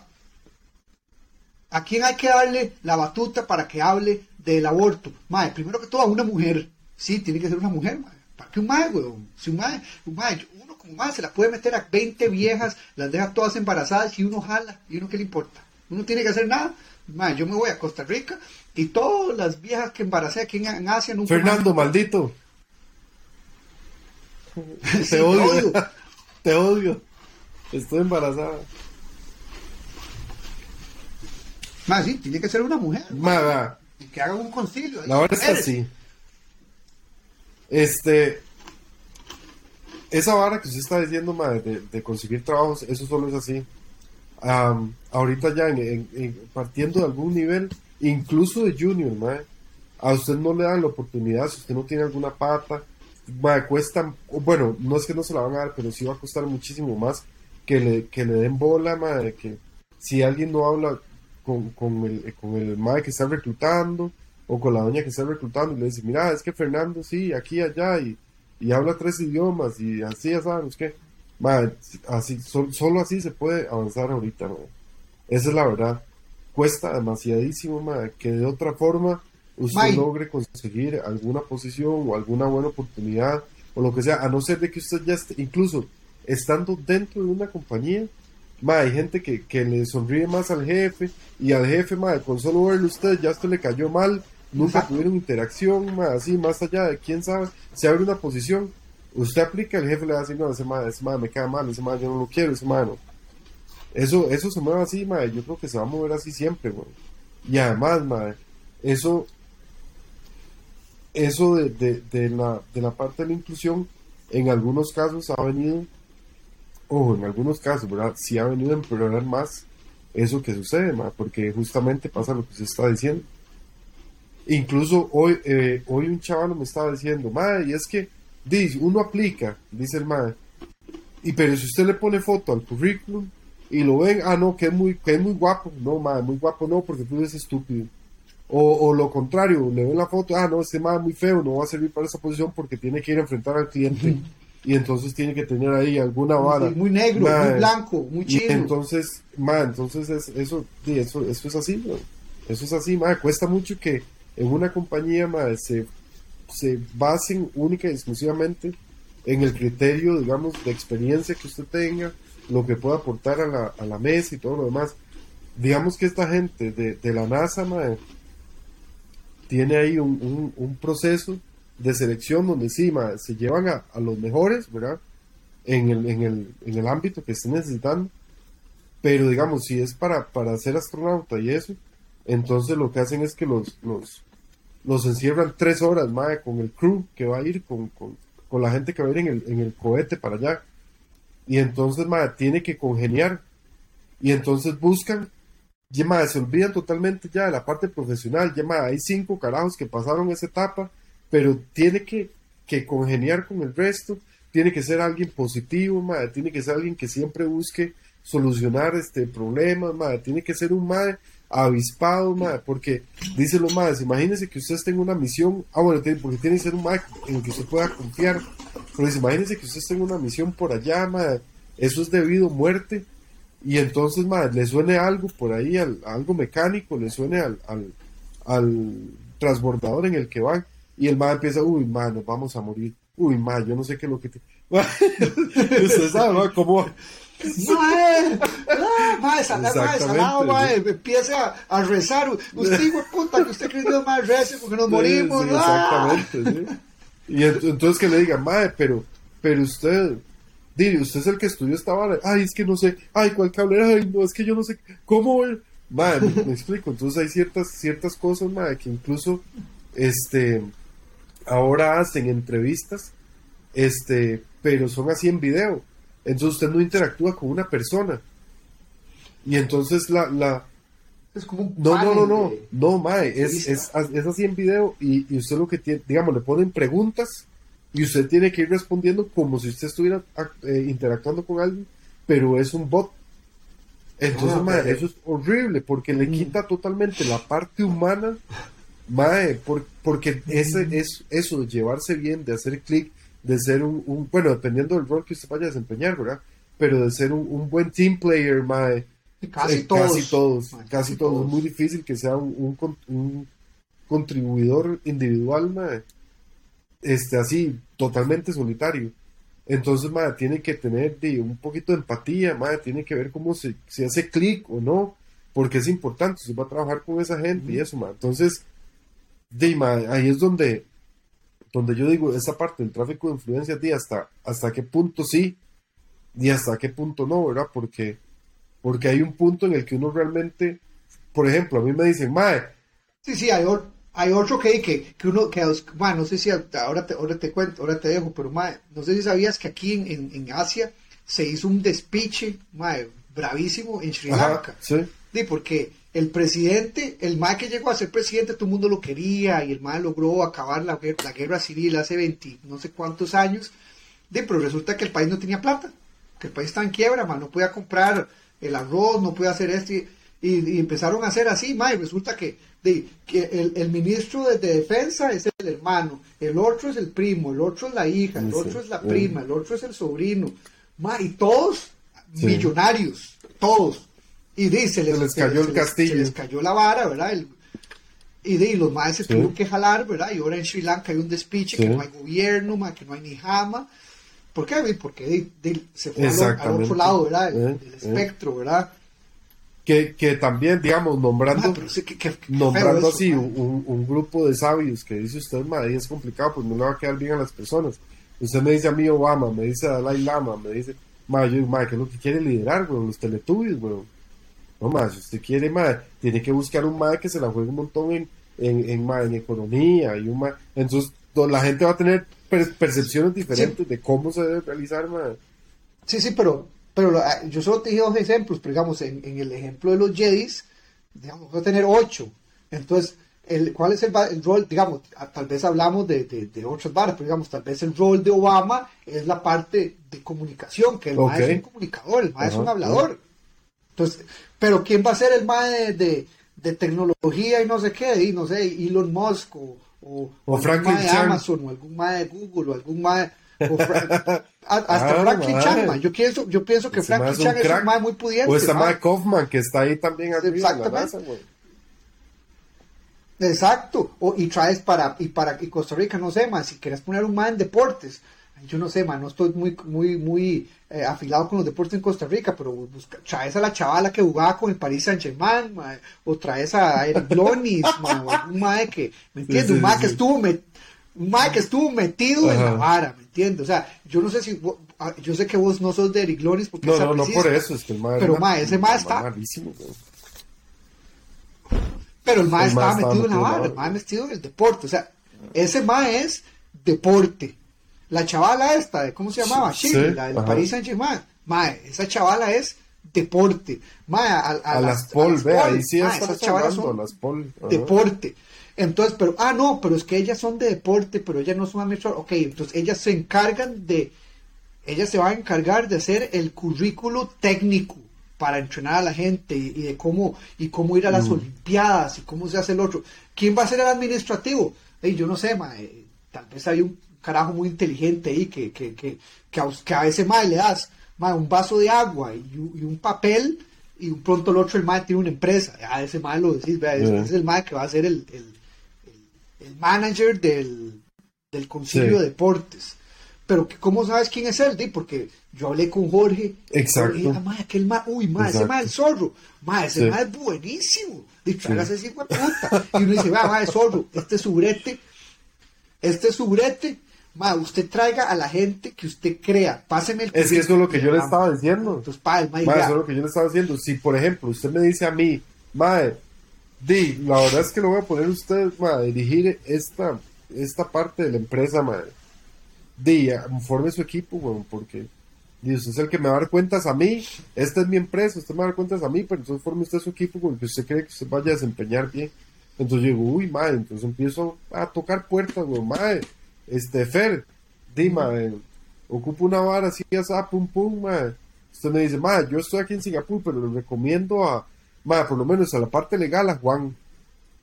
a, ¿a quién hay que darle la batuta para que hable del aborto? Mae, primero que todo a una mujer. Sí, tiene que ser una mujer, mae. ¿Para qué un mae, weón? Si un mae, un mae, uno como mae se la puede meter a 20 viejas, las deja todas embarazadas y uno jala. ¿Y uno qué le importa? Uno tiene que hacer nada. Mae, yo me voy a Costa Rica y todas las viejas que embaracé aquí en, Asia nunca más- Fernando, maldito. Sí, Te odio. Te odio. Estoy embarazada. Mae, sí, tiene que ser una mujer. Ma, va, Y que haga un concilio. La hora está Mujeres. así. Este. Esa vara que usted está diciendo, ma, de, de conseguir trabajos, eso solo es así. Ahorita ya, en, en- en- partiendo de algún nivel, incluso de junior, ma, a usted no le dan la oportunidad, si usted no tiene alguna pata, cuesta, bueno, no es que no se la van a dar, pero sí va a costar muchísimo más que le, que le den bola, ma, de que si alguien no habla con, con el, con el mae que está reclutando o con la doña que está reclutando y le dice, mira, es que Fernando sí, aquí, allá, y, y habla tres idiomas y así, ya sabes qué. Mae, así, sol- solo así se puede avanzar ahorita, mae. Esa es la verdad. Cuesta demasiadísimo, mae, que de otra forma usted logre conseguir alguna posición o alguna buena oportunidad o lo que sea, a no ser de que usted ya esté, incluso estando dentro de una compañía, Ma, hay gente que, que le sonríe más al jefe y al jefe, ma, con solo verlo usted ya esto le cayó mal, nunca Exacto. tuvieron interacción, ma, así, más allá de quién sabe, se abre una posición, usted aplica, el jefe le va a decir, no, ese ma, ese ma me queda mal, ese ma yo no lo quiero, ese ma no. Eso, eso se mueve así, ma, yo creo que se va a mover así siempre, güey. Y además, ma, eso, eso de, de, de la, de la parte de la inclusión, en algunos casos ha venido ojo, en algunos casos, ¿verdad? Sí ha venido a empeorar más eso que sucede, ma, porque justamente pasa lo que se está diciendo. Incluso hoy, eh, hoy un chaval me estaba diciendo, ma, y es que, dice, uno aplica, dice el ma, y pero si usted le pone foto al currículum y lo ven, ah, no, que es muy, que es muy guapo, no, ma, muy guapo no, porque tú eres estúpido. O, o lo contrario, le ven la foto, ah, no, este ma es muy feo, no va a servir para esa posición porque tiene que ir a enfrentar al cliente y entonces tiene que tener ahí alguna vara. Muy negro, Ma, muy blanco, muy y chino. entonces, ma, entonces es, eso, sí, eso, eso es así, ma. Eso es así, ma. Cuesta mucho que en una compañía, ma, se, se basen única y exclusivamente en el criterio, digamos, de experiencia que usted tenga, lo que pueda aportar a la, a la mesa y todo lo demás. Digamos que esta gente de, de la NASA, ma, tiene ahí un, un- un proceso de selección donde sí, ma, se llevan a, los mejores, ¿verdad? en el, en el, en el ámbito que estén necesitando. Pero digamos, si es para, para ser astronauta y eso, entonces lo que hacen es que los, los, los encierran tres horas, mae, con el crew que va a ir, con, con, con la gente que va a ir en el, en el cohete para allá. Y entonces, mae, tiene que congeniar. Y entonces buscan, y se olvidan totalmente ya de la parte profesional. Ya, hay cinco carajos que pasaron esa etapa, pero tiene que, que congeniar con el resto. Tiene que ser alguien positivo, mae, tiene que ser alguien que siempre busque solucionar este problemas, mae, tiene que ser un mae avispado, mae, porque dice los madres, imagínense que usted esté en una misión, ah bueno, porque tiene que ser un mae en que usted pueda confiar, pero imagínense que usted esté en una misión por allá, mae, eso es debido a muerte, y entonces, mae, le suene algo por ahí, al, algo mecánico, le suene al, al transbordador en el que van, y el mae empieza, uy, mae, nos vamos a morir, uy, mae, yo no sé qué es lo que te... usted sabe, ¿no? Cómo Mae, ah, mae, salado, mae, mae, empiece a, a rezar. Usted, hijo puta, que usted cree más rece porque nos morimos. Sí, ah. exactamente, sí. Y ent- entonces que le diga, mae, pero, pero usted, dile, usted es el que estudió esta vara. Ay, es que no sé, ay, cuál cable, ay, no, es que yo no sé, ¿cómo? Mae, me, me explico. Entonces hay ciertas, ciertas cosas, mae, que incluso, este, ahora hacen entrevistas, este, pero son así en video. Entonces usted no interactúa con una persona. Y entonces la, la, Es como un no, no, no, no, no, mae, es, es, es así en video y, y usted lo que tiene, digamos, le ponen preguntas y usted tiene que ir respondiendo como si usted estuviera eh, interactuando con alguien, pero es un bot. Entonces, Ah, mae, eso es horrible porque le quita totalmente la parte humana, mae, por- porque ese, es, eso de llevarse bien, de hacer clic, de ser un, un- bueno, dependiendo del rol que usted vaya a desempeñar, ¿verdad? Pero de ser un, un buen team player, mae, Casi eh, todos. Casi todos, casi casi todos. todos. Es muy difícil que sea un, un con- un contribuidor individual, mae, este, así, totalmente solitario. Entonces, mae, tiene que tener un poquito de empatía, mae, tiene que ver cómo se, se hace clic o no, porque es importante, se va a trabajar con esa gente y eso, mae. Entonces, di, mae, ahí es donde, donde yo digo, esa parte del tráfico de influencias, di, hasta, hasta qué punto sí y hasta qué punto no, ¿verdad? Porque porque hay un punto en el que uno realmente, por ejemplo, a mí me dicen, mae, Sí, sí, hay, or- hay otro que, que, que uno, que, mae, no sé si ahora te, ahora te cuento, ahora te dejo, pero mae, no sé si sabías que aquí en, en, en Asia se hizo un despiche, mae, bravísimo en Sri ajá, Lanka. sí, Sí, porque el presidente, el MAE que llegó a ser presidente, todo el mundo lo quería y el MAE logró acabar la, guer- la guerra civil hace 20 no sé cuántos años. Sí, pero resulta que el país no tenía plata, que el país estaba en quiebra, no podía comprar el arroz, no podía hacer esto. Y, y- y empezaron a hacer así, mae, y resulta que, de- que el, el ministro de, de defensa es el hermano, el otro es el primo, el otro es la hija, el Sí, otro es la sí. prima, el otro es el sobrino. mae, y todos Sí. millonarios, todos. Y dice, Se les cayó el castillo. Se les cayó la vara, ¿verdad? El- y de, y los maes se Sí. tuvieron que jalar, ¿verdad? Y ahora en Sri Lanka hay un despiche, Sí. que no hay gobierno, ma, que no hay ni jama. ¿Por qué? Porque se fue al, otro lado, ¿verdad? El, Eh, eh. espectro, ¿verdad? que, que también, digamos, nombrando, Ma, pero sí, que- que- que nombrando eso, así ma. un, un grupo de sabios que dice usted, mae, es complicado, pues no le va a quedar bien a las personas. Usted me dice a mí Obama, me dice a Dalai Lama, me dice, mae, yo mae, ¿qué es lo que quiere liderar, weón? Los teletubbies, weón. No, mae, si usted quiere, mae, tiene que buscar un mae que se la juegue un montón en, en, en, mae, en economía y un mae. Entonces, to- la gente va a tener per- percepciones diferentes de cómo se debe realizar, mae. Sí, sí, pero, pero yo solo te dije dos ejemplos, pero digamos, en, en el ejemplo de los Jedis, digamos, voy a tener ocho. Entonces, el, ¿cuál es el, va- el rol? Digamos, tal vez hablamos de, de, de otras varas, pero digamos, tal vez el rol de Obama es la parte de comunicación, que el Ok. MAE es un comunicador, el MAE es un hablador. Entonces, pero ¿quién va a ser el MAE de, de, de tecnología y no sé qué? Y no sé, Elon Musk o, o, O Franklin mae de Chan. Amazon o algún MAE de Google o algún MAE... a- hasta Ah, Franklin mae. Chan, man. Yo pienso, yo pienso que mae Franklin es un Chan es un mae muy pudiente. O está mae. Mae Kaufman, que está ahí también arriba en la Exactamente. NASA, güey. Exacto. O, y traes para, y para y Costa Rica, no sé, man, si quieres poner un man en deportes. Yo no sé, man, no estoy muy, muy, muy eh, afilado con los deportes en Costa Rica, pero busca- traes a la chavala que jugaba con el Paris Saint Germain, o traes a Eric Lonis, man, o algún mae que, ¿me entiendes? sí, un mae sí, que sí. estuvo met- un mae que estuvo metido en la vara, ¿me entiendes? O sea, yo no sé si vo- ah, yo sé que vos no sos de Eric Loris porque No, no, no por eso, es que el mae. Pero, era- mae, ese mae está- malísimo. Pero el mae estaba metido en la barra, el vara. mae metido en el deporte. O sea, ese mae es deporte. La chavala esta, ¿cómo se llamaba? Sí, Shirley, sí, la del ajá. Paris Saint Germain. Mae, esa chavala es deporte. Mae, a, a A, las Paul, las ve, Paul, ahí sí mae, esas chavalas son las Paul. deporte. Entonces, pero, ah, no, pero es que ellas son de deporte, pero ellas no son administradoras. Ok, entonces ellas se encargan de, ellas se van a encargar de hacer el currículo técnico para entrenar a la gente y, y de cómo, y cómo ir a las olimpiadas y cómo se hace el otro. ¿Quién va a ser el administrativo? Ey, yo no sé, ma, eh, tal vez hay un carajo muy inteligente ahí que, que, que, que, a, que a ese ma le das un vaso de agua y, un- y un papel y pronto el otro el ma tiene una empresa. A ese ma lo decís, vea, ese es el ma que va a ser el, el, el- el manager del, del Concilio Sí. de Deportes. Pero ¿cómo sabes quién es él? Porque yo hablé con Jorge. Exacto. Y, ah, ma, aquel ma, uy, ma, ese Exacto. ma el zorro. Ma, ese Sí. ma es buenísimo. Y tráigase ese hijo de puta. Y uno dice, va, ma, es zorro. Este es su brete. Este es su brete. Ma, usted traiga a la gente que usted crea. Páseme el Es que eso es lo que yo le estaba diciendo. Entonces, pa, ma, eso es lo que yo le estaba diciendo. Si, por ejemplo, usted me dice a mí, Mae, di, la verdad es que lo voy a poner a usted, a dirigir esta, esta parte de la empresa, Mae. Di, forme su equipo, weón, porque di, usted es el que me va a dar cuentas a mí. Esta es mi empresa, usted me va a dar cuentas a mí, pero entonces forme usted su equipo con el que usted cree que usted vaya a desempeñar bien. Entonces yo digo, uy, Mae, entonces empiezo a tocar puertas, weón, Mae, este, Fer, di, Mae, ocupo una vara así, asá, pum, pum, Mae. Usted me dice, ma, yo estoy aquí en Singapur, pero le recomiendo a, ma, por lo menos a la parte legal a Juan.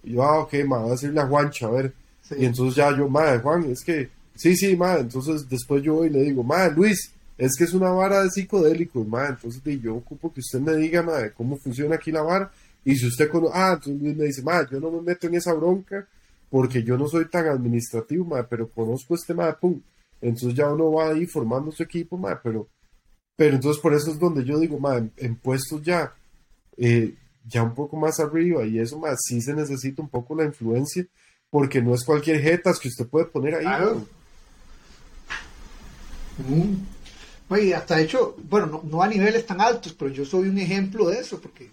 Y yo, ah, ok, ma, voy a decirle a Juancha, a ver. Sí. Y entonces ya yo, ma, Juan, es que, sí, sí, ma, entonces después yo voy y le digo, ma, Luis, es que es una vara de psicodélico, ma, entonces yo ocupo que usted me diga, ma, cómo funciona aquí la vara. Y si usted conoce, ah, entonces Luis me dice, ma, yo no me meto en esa bronca porque yo no soy tan administrativo, ma, pero conozco este ma, pum. Entonces ya uno va ahí formando su equipo, ma, pero pero entonces por eso es donde yo digo, ma, en, en puestos ya, eh, ya un poco más arriba y eso, sí se necesita un poco la influencia, porque no es cualquier jetas que usted puede poner ahí. Claro. Mm. Oye, hasta de hecho, bueno, no, no a niveles tan altos, pero yo soy un ejemplo de eso, porque,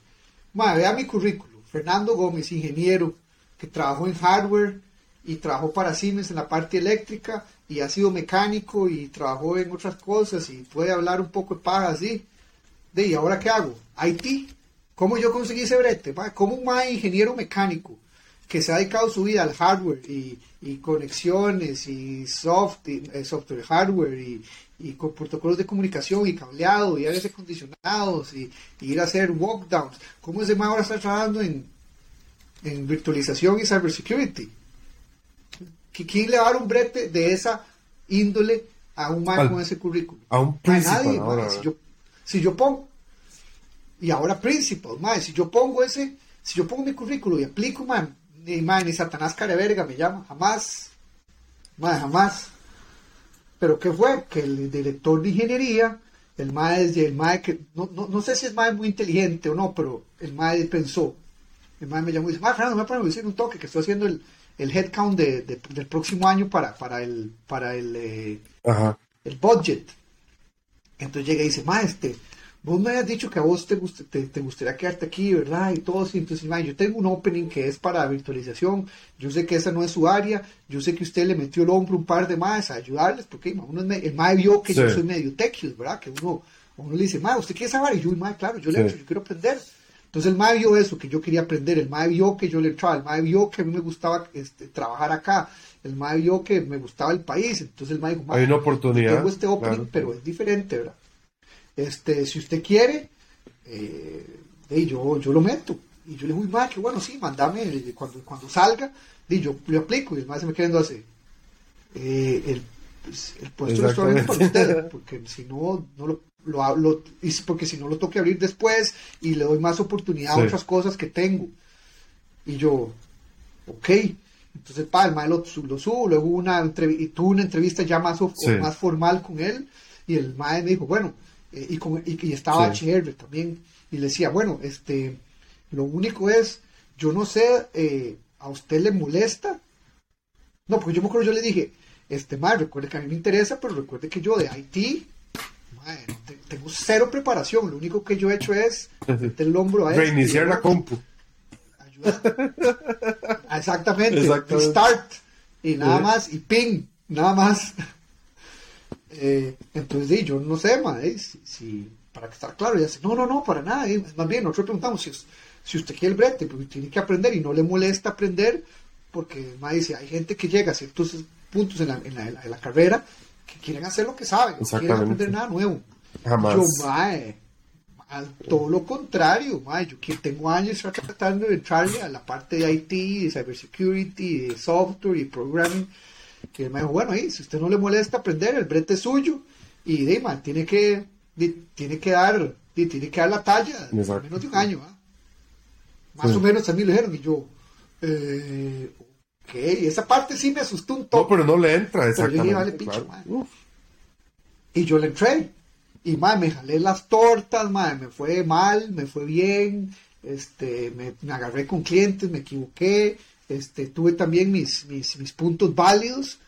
ma, vea mi currículum. Fernando Gómez, ingeniero, que trabajó en hardware y trabajó para Siemens en la parte eléctrica y ha sido mecánico y trabajó en otras cosas y puede hablar un poco de paja así. De, ¿y ahora qué hago? IT. ¿Cómo yo conseguí ese brete? ¿Cómo un ingeniero mecánico que se ha dedicado su vida al hardware y, conexiones y, eh, software, hardware y, con protocolos de comunicación y cableado y aires acondicionados y, ir a hacer walkdowns? ¿Cómo ese ma ahora está trabajando en, en virtualización y cybersecurity? ¿Qui- ¿Quién le va a dar un brete de esa índole a un man Al- con ese currículum? a un principal nadie, si, yo, si yo pongo, y ahora principal, si yo pongo ese, si yo pongo mi currículum y aplico, man, ni, ma, ni Satanás cara de verga me llama, jamás, jamás. Pero ¿qué fue? Que el director de ingeniería, el maestro, el maestro, que, no, no, no sé si es maestro muy inteligente o no, pero el maestro pensó, el maestro me llamó y dice, ma, Fernando, me voy a decir un toque que estoy haciendo el, el headcount de, de- del próximo año para, para el, para el, eh, Ajá. el budget. Entonces llega y dice, ma, este, vos me habías dicho que a vos te, gust- te, te gustaría quedarte aquí, ¿verdad? Y todo así. Entonces, ma, yo tengo un opening que es para virtualización. Yo sé que esa no es su área. Yo sé que usted le metió el hombro un par de más a ayudarles, porque uno es el ma vio que yo soy medio techios, ¿verdad? Que uno, uno le dice, ma, ¿usted quiere saber? Y yo, ma, claro, yo le Sí. yo quiero aprender. Entonces el MAE vio eso, que yo quería aprender, el MAE vio que yo le entraba, el MAE vio que a mí me gustaba este, trabajar acá, el MAE vio que me gustaba el país, entonces el MAE dijo, "Ma, Hay una oportunidad, tengo este opening, claro. pero es diferente, ¿verdad? Este, si usted quiere, eh, ey, yo, yo lo meto. Y yo le digo, uy, ma, que bueno, sí, mandame, eh, cuando, cuando salga, y yo le aplico, y el MAE se me queda viendo así, eh, el, pues, el puesto lo estoy para usted, porque si no, no lo, lo, si- porque si no lo toque abrir después y le doy más oportunidad Sí. a otras cosas que tengo. Y yo, ok. Entonces, pa, el lo, lo subo, luego una y tuve una entrevista ya más, Sí. más formal con él, y el mae me dijo, bueno, eh, y, con- y- y estaba Sí. HR también, y le decía, bueno, este, lo único es, yo no sé, eh, ¿a usted le molesta? No, porque yo me acuerdo, yo le dije, este mae, recuerde que a mí me interesa, pero recuerde que yo de IT tengo cero preparación. Lo único que yo he hecho es meter el hombro a Reiniciar la compu. Ayuda. Exactamente. Exactamente. Start. Y nada Sí. más. Y ping. Nada más. Eh, entonces, di, yo no sé, ma, eh, si, si- para que estar claro, ya dice, no, no, no, para nada. eh, Más bien, nosotros preguntamos si, si usted quiere el brete, porque tiene que aprender y no le molesta aprender, porque, ma, dice, hay gente que llega a ciertos puntos en la, en la, en la- en la carrera que quieren hacer lo que saben, no quieren aprender nada nuevo. Jamás. Yo, mae, todo lo contrario, mae, yo que tengo años tratando de entrarle a la parte de IT, de cybersecurity, de software y programming, que me dijo, bueno, ahí, si usted no le molesta aprender, el brete es suyo, y de, mae, tiene que, tiene que dar, tiene que dar la talla, menos de un año, ¿ah? Más Sí. o menos a mí lo dijeron, y yo, eh, ok, esa parte sí me asustó un toque. No, pero no le entra, Pero yo dije, exactamente. vale, claro. mae. Uf. Y yo le entré. Y madre, me jalé las tortas, madre, me fue mal, me fue bien, este, me, me agarré con clientes, me equivoqué, este, tuve también mis, mis, mis puntos válidos.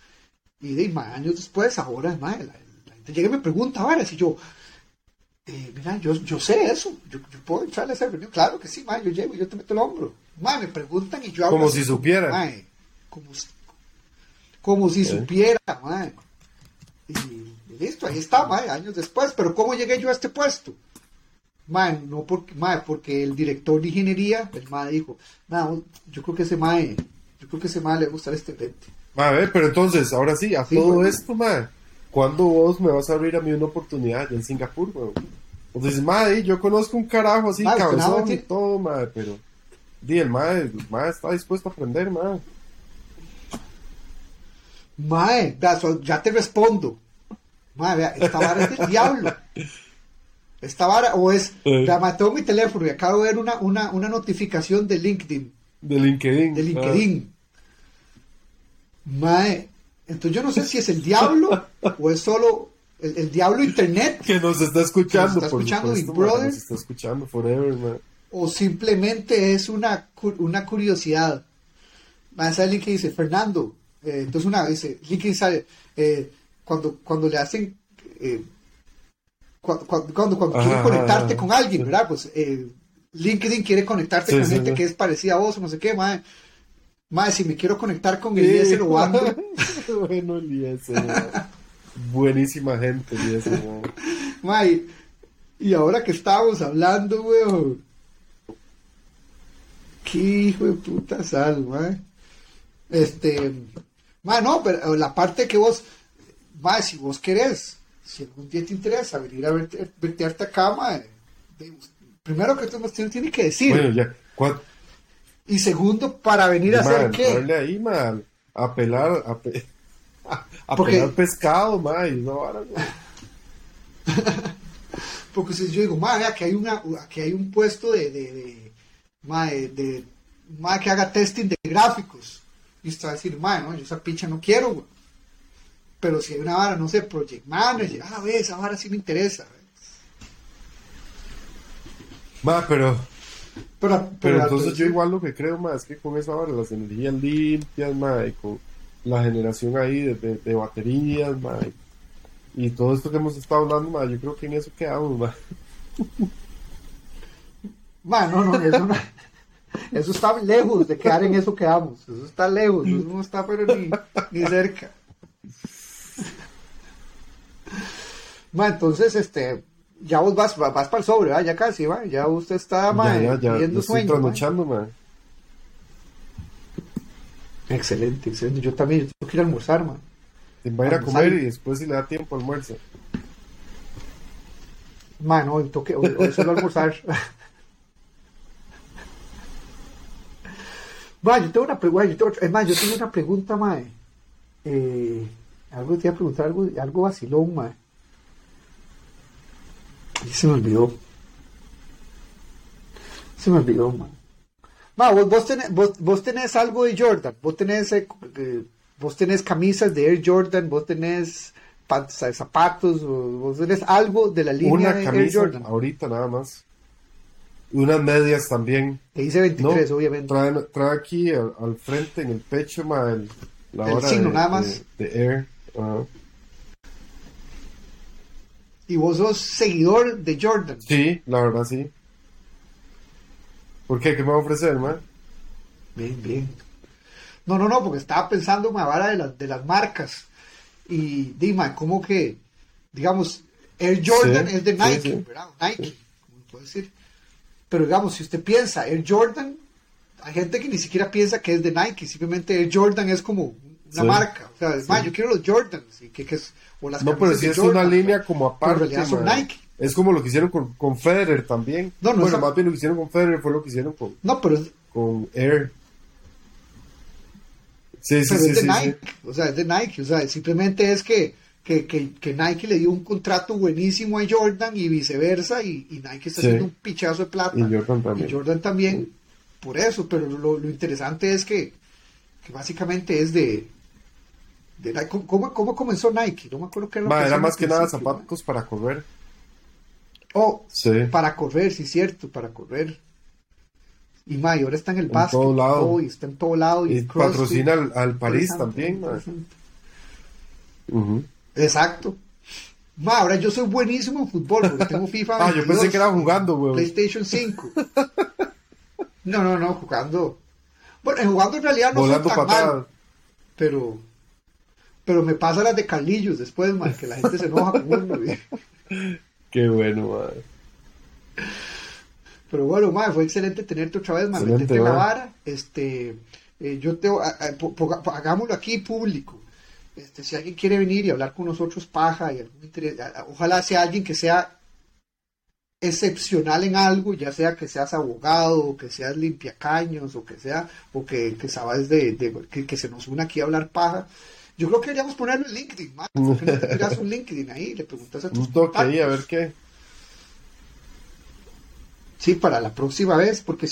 Y de madre, años después, ahora, madre, la, la gente llega y me pregunta, ahora si yo, eh, mira, yo, yo sé eso, yo, yo puedo entrar a esa reunión, claro que sí, madre, yo llego y yo te meto el hombro. Madre, me preguntan y yo hablo Como así, si supiera. madre, como, si- como si supiera, madre. Y, listo, ahí está, mae, años después. Pero ¿cómo llegué yo a este puesto? Mae, no porque, mae, porque el director de ingeniería, el mae dijo, "Nah, yo creo que ese mae, yo creo que ese mae le gusta este brete. A ver, pero entonces, ahora sí, a Sí, todo bueno. esto, ma, ¿cuándo vos me vas a abrir a mí una oportunidad en Singapur, weón? Dices, madre, yo conozco un carajo así, Ma, usted nada cabezón y todo, madre, pero... Di, el madre, el mae está dispuesto a aprender, madre. Mae, ya te respondo. Mae, vea, esta vara es del diablo. Esta vara, o es, mae, tengo mi teléfono y acabo de ver una, una, una notificación de LinkedIn. De LinkedIn. de LinkedIn. Mae, entonces yo no sé si es el diablo o es solo el, el diablo internet Ah, que nos está escuchando, Que nos está escuchando, Big Brother. Nos está escuchando forever, man. o simplemente es una, una curiosidad. Más alguien que dice, Fernando, eh, entonces una dice, LinkedIn sale, eh, cuando, cuando le hacen, eh, cuando, cuando, quieren conectarte con alguien, ¿verdad? Pues eh, LinkedIn quiere conectarte Sí, con gente sí. que es parecida a vos, o no sé qué, mae. Mae, si me quiero conectar con Eliezer Obando, bueno, Eliezer, ma. Buenísima gente, Eliezer, ma. Mae, y ahora que estábamos hablando, weón. Qué hijo de puta sal, mae. Este. Mae, no, pero la parte que vos. Mae, si vos querés, si algún día te interesa venir a verte, vertearte acá, mae. de- Primero que todo, usted tiene que decir. Bueno, ya. ¿cuál- y segundo, para venir a ma, hacer qué. ahí, man. A pelar, a, pe- a Porque- pelar pescado, ma. Y vara, güey. Porque si yo digo, madre, aquí hay una, aquí hay un puesto de, de, de, mae, de, mae, que haga testing de gráficos. Y usted va a decir, madre, no, yo esa picha no quiero, güey. Pero si hay una vara, no sé, project manager, ah, ve, esa vara sí me interesa. Ma, pero, Pero, pero entonces yo igual lo que creo, ma, es que con esa vara, las energías limpias, ma, y con la generación ahí de, de, de baterías, ma, y, y todo esto que hemos estado hablando, ma, yo creo que en eso quedamos, ma. Ma, no, no, eso no. Eso está lejos de quedar en eso que damos. Eso está lejos, eso no está pero ni, ni cerca. Ma, entonces, este, ya vos vas, vas, vas para el sobre, ¿verdad? ya casi, ¿va? ya usted está ma, ya, ya, ya, sueño. ma. Excelente, excelente. Yo también yo tengo que ir a almorzar, man. Va a ir a comer y después si le da tiempo almuerzo. Man, hoy, toque, hoy, hoy solo almorzar. Ma, yo tengo una pregunta, es más, yo tengo una pregunta, mae. Eh, algo te iba a preguntar, algo, algo vacilón, mae. Y se me olvidó. Se me olvidó, mae. Ma, vos, vos, tenés, vos, vos tenés algo de Jordan, vos tenés, eh, eh, vos tenés camisas de Air Jordan, vos tenés pa- zapatos, vos tenés algo de la línea Una de Air camisa Jordan. ahorita nada más. Y unas medias también. Que dice 23, No, obviamente. Trae, trae aquí al, al frente, en el pecho, ma, el, la El hora signo, de, nada más. De, Air. ajá. Y vos sos seguidor de Jordan. Sí, la verdad sí. ¿Por qué? ¿Qué me va a ofrecer, man? Bien, bien. No, no, no, porque estaba pensando en la vara de, las de las marcas. Y dime, como que, digamos, Air Jordan Sí, es de sí, Nike, sí. ¿verdad? Nike, como puedo decir. Pero digamos, si usted piensa Air Jordan, hay gente que ni siquiera piensa que es de Nike, simplemente Air Jordan es como una Sí. marca. O sea, es más, yo quiero los Jordans, y que, que es, o las No, pero de es Jordan, una línea pero- como pero aparte. son man. Nike. Es como lo que hicieron con, con Federer también. No, no, bueno, esa- más bien lo que hicieron con Federer fue lo que hicieron con, No, pero con Air. Sí, sí, pero sí, es de Nike, sí. o sea, es de Nike, o sea, simplemente es que, que, que, que Nike le dio un contrato buenísimo a Jordan y viceversa, y, y Nike está Sí. haciendo un pichazo de plata. Y Jordan también. Y Jordan también, por eso, pero lo, lo interesante es que, que básicamente es de... de Nike. ¿Cómo, cómo, comenzó Nike? No me acuerdo qué era lo Ma, que era más que nada zapatos para correr. Oh, Sí. para correr, sí, cierto, para correr. Y ma, y ahora está en el En básquet, todo lado. y está en todo lado. Y, patrocina al, al París también. ma. interesante. Exacto. Ma, ahora yo soy buenísimo en fútbol porque tengo FIFA. Ah, yo pensé 22, que era jugando, weón. PlayStation 5. No, no, no, jugando. Bueno, en jugando en realidad no Volando soy tan patadas. mal, pero pero me pasa las de Carlillos después, man, que la gente se enoja con uno. Qué bueno, madre. Pero bueno, ma, fue excelente tenerte otra vez, man, Excelente, la vara. Este, eh, yo te, a- a- po- po- hagámoslo aquí público. Este, si alguien quiere venir y hablar con nosotros, paja, y algún interés, ojalá sea alguien que sea excepcional en algo, ya sea que seas abogado, o que seas limpiacaños, o que sea, o que, que sabes de, de- que, que se nos una aquí a hablar paja. Yo creo que deberíamos ponerlo en LinkedIn, man. ¿Por qué no te tiras un LinkedIn ahí le preguntas a tus toque ahí, a contactos? ver qué. Sí, para la próxima vez, porque